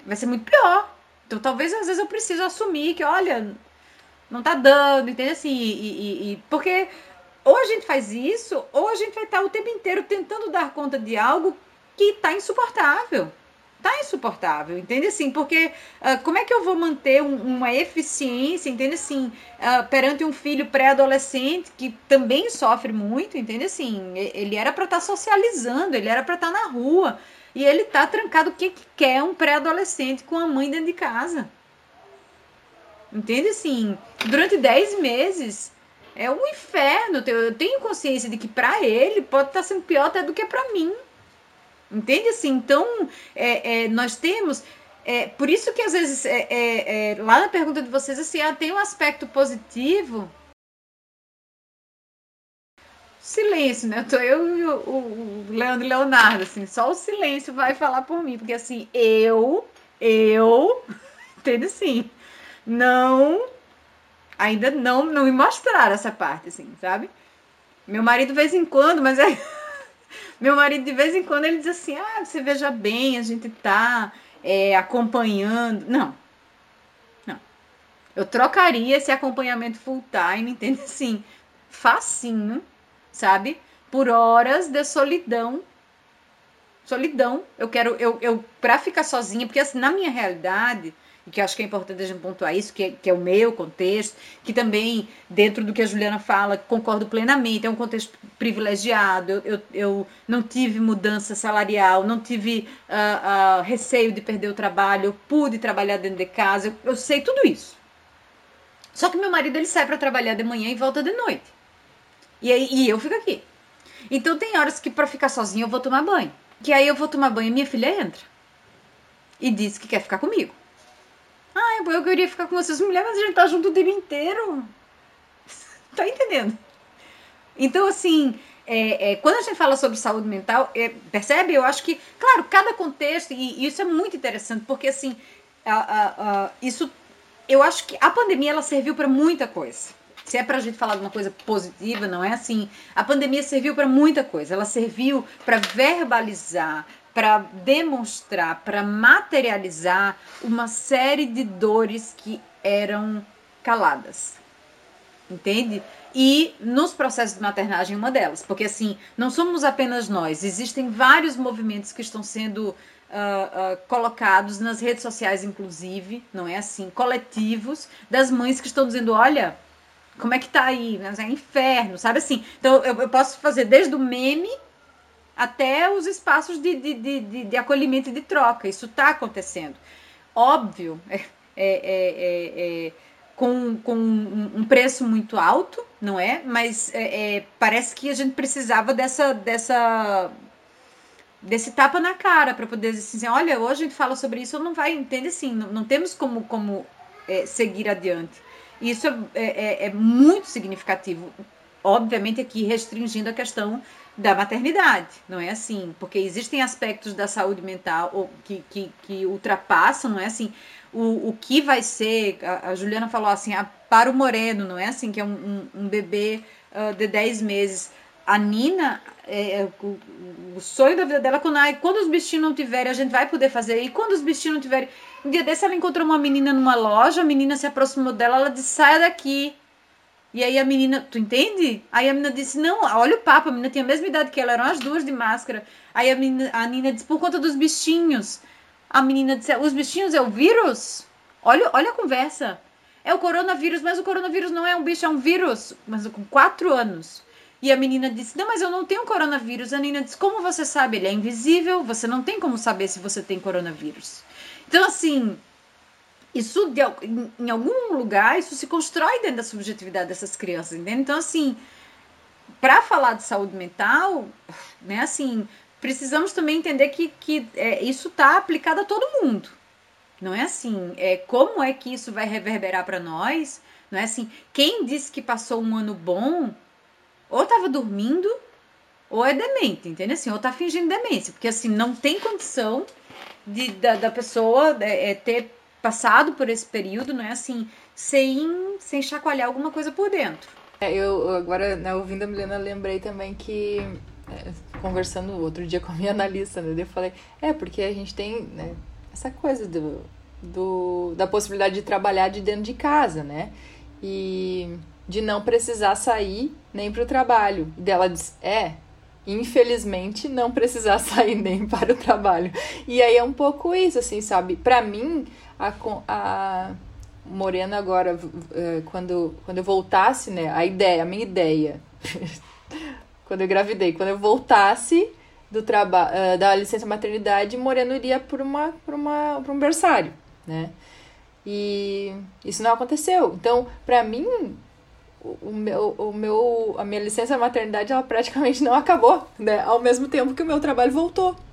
vai ser muito pior. Então, talvez, às vezes, eu preciso assumir que, olha, não tá dando, entendeu? Assim, e, e, e, porque ou a gente faz isso, ou a gente vai estar o tempo inteiro tentando dar conta de algo que tá insuportável tá insuportável, entende assim? Porque uh, como é que eu vou manter um, uma eficiência, entende assim, uh, perante um filho pré-adolescente que também sofre muito, entende assim? Ele era para estar tá socializando, ele era para estar tá na rua e ele tá trancado. O que, que quer um pré-adolescente com a mãe dentro de casa? Entende assim? Durante 10 meses é um inferno. Eu tenho consciência de que para ele pode estar tá sendo pior até do que para mim. Entende assim? Então, é, é, nós temos. É, por isso que às vezes, é, é, é, lá na pergunta de vocês, assim, ah, tem um aspecto positivo. Silêncio, né? Eu, tô, eu e o, o Leandro e Leonardo, assim, só o silêncio vai falar por mim, porque assim, eu, eu, entende assim, não, ainda não, não me mostraram essa parte, assim, sabe? Meu marido, de vez em quando, mas é. Meu marido, de vez em quando, ele diz assim: ah, você veja bem, a gente tá é, acompanhando. Não. Não. Eu trocaria esse acompanhamento full time, entende? Assim, facinho, sabe? Por horas de solidão. Solidão. Eu quero, eu, eu pra ficar sozinha, porque assim, na minha realidade e que acho que é importante a gente pontuar isso, que é, que é o meu contexto, que também, dentro do que a Juliana fala, concordo plenamente, é um contexto privilegiado, eu, eu, não tive mudança salarial, não tive uh, uh, receio de perder o trabalho, eu pude trabalhar dentro de casa, eu, eu sei tudo isso. Só que meu marido ele sai para trabalhar de manhã e volta de noite. E, aí, e eu fico aqui. Então tem horas que para ficar sozinha eu vou tomar banho. Que aí eu vou tomar banho e minha filha entra. E diz que quer ficar comigo. Ah, eu queria ficar com vocês, mulher, mas a gente tá junto o dia inteiro. tá entendendo? Então, assim, é, é, quando a gente fala sobre saúde mental, é, percebe? Eu acho que, claro, cada contexto, e, e isso é muito interessante, porque, assim, a, a, a, isso, eu acho que a pandemia, ela serviu para muita coisa. Se é para a gente falar de uma coisa positiva, não é assim. A pandemia serviu para muita coisa. Ela serviu para verbalizar, para demonstrar, para materializar uma série de dores que eram caladas. Entende? E nos processos de maternagem, uma delas. Porque, assim, não somos apenas nós. Existem vários movimentos que estão sendo uh, uh, colocados nas redes sociais, inclusive, não é assim? Coletivos das mães que estão dizendo: olha, como é que tá aí? É inferno, sabe assim? Então, eu, eu posso fazer desde o meme até os espaços de, de, de, de, acolhimento e de troca. Isso está acontecendo. Óbvio, é, é, é, é com, com um preço muito alto, não é? Mas é, é, parece que a gente precisava dessa, dessa desse tapa na cara para poder dizer assim, olha, hoje a gente fala sobre isso, não vai, entende assim, não, não temos como, como é, seguir adiante. Isso é, é, é, muito significativo, obviamente aqui restringindo a questão da maternidade, não é assim? Porque existem aspectos da saúde mental que, que, que ultrapassam, não é assim? O, o que vai ser, a, Juliana falou assim, a, para o Moreno, não é assim? Que é um, um, um bebê uh, de 10 meses. A Nina, é, é, o, o, sonho da vida dela, é quando, ai, quando os bichinhos não tiverem, a gente vai poder fazer. E quando os bichinhos não tiverem. Um dia desse ela encontrou uma menina numa loja, a menina se aproximou dela, ela disse: sai daqui. E aí a menina, tu entende? Aí a menina disse: Não, olha o papo, a menina tinha a mesma idade que ela, eram as duas de máscara. Aí a menina, a Nina disse: Por conta dos bichinhos. A menina disse: Os bichinhos é o vírus? Olha, olha a conversa. É o coronavírus, mas o coronavírus não é um bicho, é um vírus. Mas com quatro anos. E a menina disse: Não, mas eu não tenho coronavírus. A menina disse: Como você sabe? Ele é invisível, você não tem como saber se você tem coronavírus. Então, assim, isso de, em, em, algum lugar isso se constrói dentro da subjetividade dessas crianças, entende? Então assim, para falar de saúde mental, né, assim, precisamos também entender que, que é, isso está aplicado a todo mundo. Não é assim, é como é que isso vai reverberar para nós? Não é assim, quem disse que passou um ano bom, ou estava dormindo, ou é demente, entende? Assim, ou está fingindo demência, porque assim não tem condição de, da, da pessoa é, é ter passado por esse período, não é assim, sem, sem chacoalhar alguma coisa por dentro. É, eu agora, né, ouvindo a Milena, lembrei também que, é, conversando outro dia com a minha analista, né, eu falei, é, porque a gente tem né, essa coisa do, do, da possibilidade de trabalhar de dentro de casa, né, e de não precisar sair nem para o trabalho. E dela diz, é, infelizmente, não precisar sair nem para o trabalho. E aí é um pouco isso, assim, sabe? Para mim, a, a Morena agora, é, quando, quando eu voltasse, né? A ideia, a minha ideia, quando eu engravidei, quando eu voltasse do trabalho é, da licença maternidade, Moreno iria por uma, por uma, por um berçário, né? E isso não aconteceu. Então, para mim, o meu, o meu, a minha licença maternidade ela praticamente não acabou, né? Ao mesmo tempo que o meu trabalho voltou.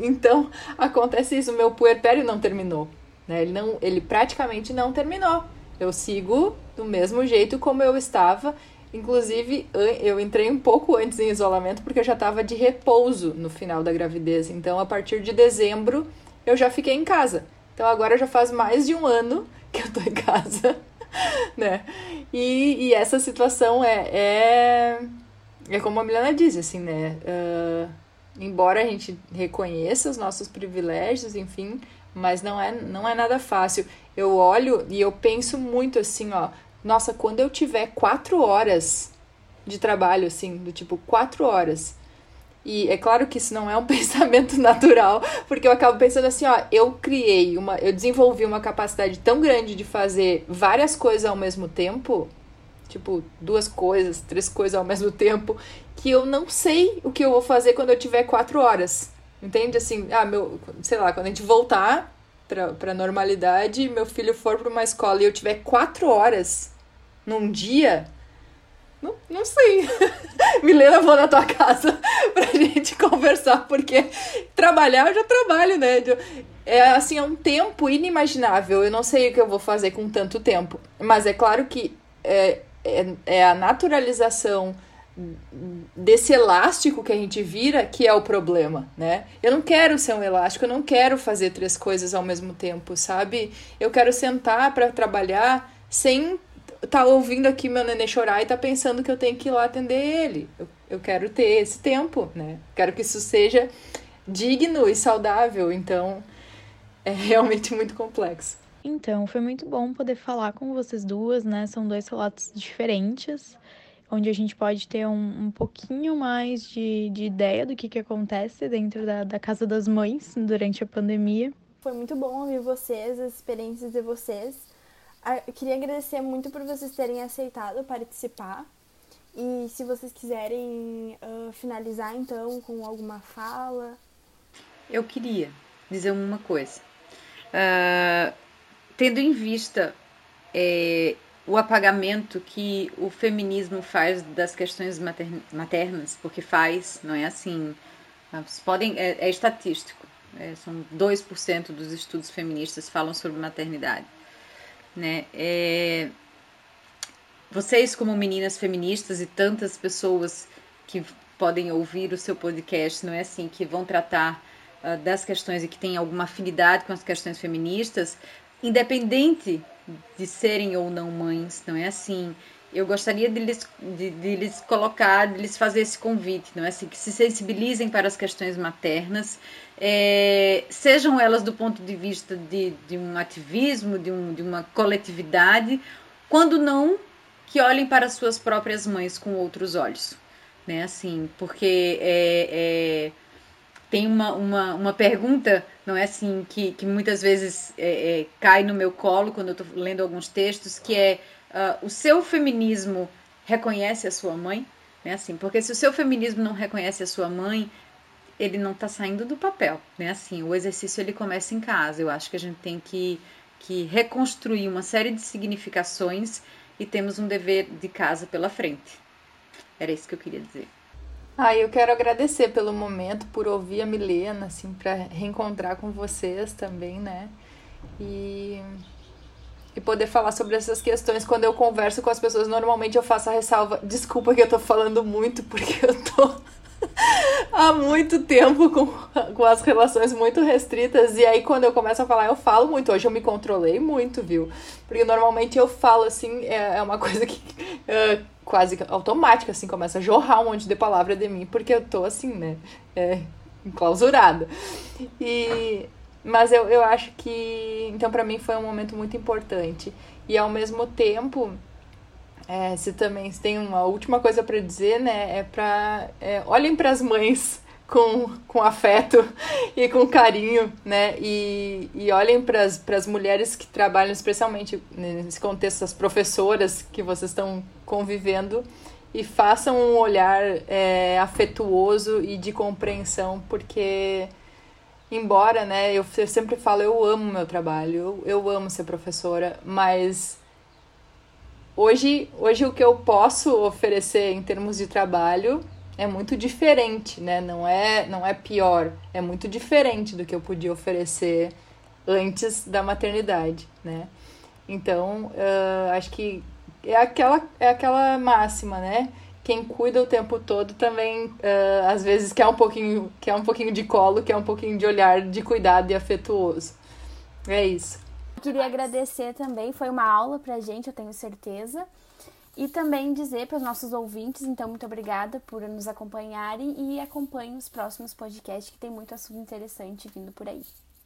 Então, acontece isso, o meu puerpério não terminou, né? Ele não, ele praticamente não terminou. Eu sigo do mesmo jeito como eu estava. Inclusive, eu entrei um pouco antes em isolamento porque eu já estava de repouso no final da gravidez. Então, a partir de dezembro, eu já fiquei em casa. Então, agora já faz mais de um ano que eu tô em casa. né? E, e essa situação é, é, é como a Milena diz, assim, né? Uh, embora a gente reconheça os nossos privilégios, enfim, mas não é, não é nada fácil. Eu olho e eu penso muito assim, ó, nossa, quando eu tiver quatro horas de trabalho, assim, do tipo quatro horas, e é claro que isso não é um pensamento natural, porque eu acabo pensando assim, ó, eu criei uma, eu desenvolvi uma capacidade tão grande de fazer várias coisas ao mesmo tempo, tipo, duas coisas, três coisas ao mesmo tempo, que eu não sei o que eu vou fazer quando eu tiver quatro horas. Entende? Assim, ah, meu, sei lá, quando a gente voltar pra, pra normalidade, meu filho for pra uma escola e eu tiver quatro horas num dia, não, não sei. Milena, vou na tua casa pra gente conversar, porque trabalhar eu já trabalho, né? É assim, é um tempo inimaginável. Eu não sei o que eu vou fazer com tanto tempo. Mas é claro que é, é, é a naturalização desse elástico que a gente vira que é o problema, né? Eu não quero ser um elástico, eu não quero fazer três coisas ao mesmo tempo, sabe? Eu quero sentar para trabalhar sem tá ouvindo aqui meu nenê chorar e tá pensando que eu tenho que ir lá atender ele. Eu, eu quero ter esse tempo, né? Quero que isso seja digno e saudável, então é realmente muito complexo. Então, foi muito bom poder falar com vocês duas, né? São dois relatos diferentes, onde a gente pode ter um, um pouquinho mais de, de ideia do que, que acontece dentro da, da Casa das Mães durante a pandemia. Foi muito bom ouvir vocês, as experiências de vocês. Eu queria agradecer muito por vocês terem aceitado participar. E se vocês quiserem uh, finalizar então com alguma fala. Eu queria dizer uma coisa. Uh, tendo em vista é, o apagamento que o feminismo faz das questões maternas, porque faz, não é assim, podem, é, é estatístico, é, são 2% dos estudos feministas falam sobre maternidade. Né? É, vocês, como meninas feministas e tantas pessoas que podem ouvir o seu podcast, não é assim, que vão tratar uh, das questões e que têm alguma afinidade com as questões feministas, independente de serem ou não mães, não é assim. Eu gostaria de lhes, de, de lhes colocar, de lhes fazer esse convite, não é assim, que se sensibilizem para as questões maternas, é, sejam elas do ponto de vista de, de um ativismo, de, um, de uma coletividade, quando não que olhem para suas próprias mães com outros olhos, né? Assim, porque é, é tem uma, uma, uma pergunta, não é assim, que, que muitas vezes é, é, cai no meu colo quando eu estou lendo alguns textos, que é uh, o seu feminismo reconhece a sua mãe? Né, assim, porque se o seu feminismo não reconhece a sua mãe, ele não está saindo do papel, né? Assim, o exercício ele começa em casa. Eu acho que a gente tem que, que reconstruir uma série de significações e temos um dever de casa pela frente. Era isso que eu queria dizer. Ah, eu quero agradecer pelo momento, por ouvir a Milena, assim, para reencontrar com vocês também, né? E, e poder falar sobre essas questões. Quando eu converso com as pessoas, normalmente eu faço a ressalva. Desculpa que eu tô falando muito, porque eu tô há muito tempo com, com as relações muito restritas. E aí, quando eu começo a falar, eu falo muito. Hoje eu me controlei muito, viu? Porque normalmente eu falo assim, é, é uma coisa que. É, quase automática, assim, começa a jorrar um monte de palavra de mim, porque eu tô assim, né, é, enclausurada. E, mas eu, eu acho que, então, para mim foi um momento muito importante. E ao mesmo tempo, é, se também se tem uma última coisa para dizer, né, é para é, olhem para as mães com, com afeto e com carinho, né? E, e olhem para as mulheres que trabalham, especialmente nesse contexto, as professoras que vocês estão convivendo, e façam um olhar é, afetuoso e de compreensão, porque, embora, né, eu, eu sempre falo, eu amo meu trabalho, eu, eu amo ser professora, mas hoje, hoje o que eu posso oferecer em termos de trabalho é muito diferente, né? Não é, não é pior, é muito diferente do que eu podia oferecer antes da maternidade, né? Então, uh, acho que é aquela, é aquela máxima, né? Quem cuida o tempo todo também, uh, às vezes, quer um, pouquinho, quer um pouquinho de colo, quer um pouquinho de olhar de cuidado e afetuoso. É isso. Queria agradecer também, foi uma aula pra gente, eu tenho certeza. E também dizer para os nossos ouvintes, então, muito obrigada por nos acompanharem e acompanhem os próximos podcasts que tem muito assunto interessante vindo por aí.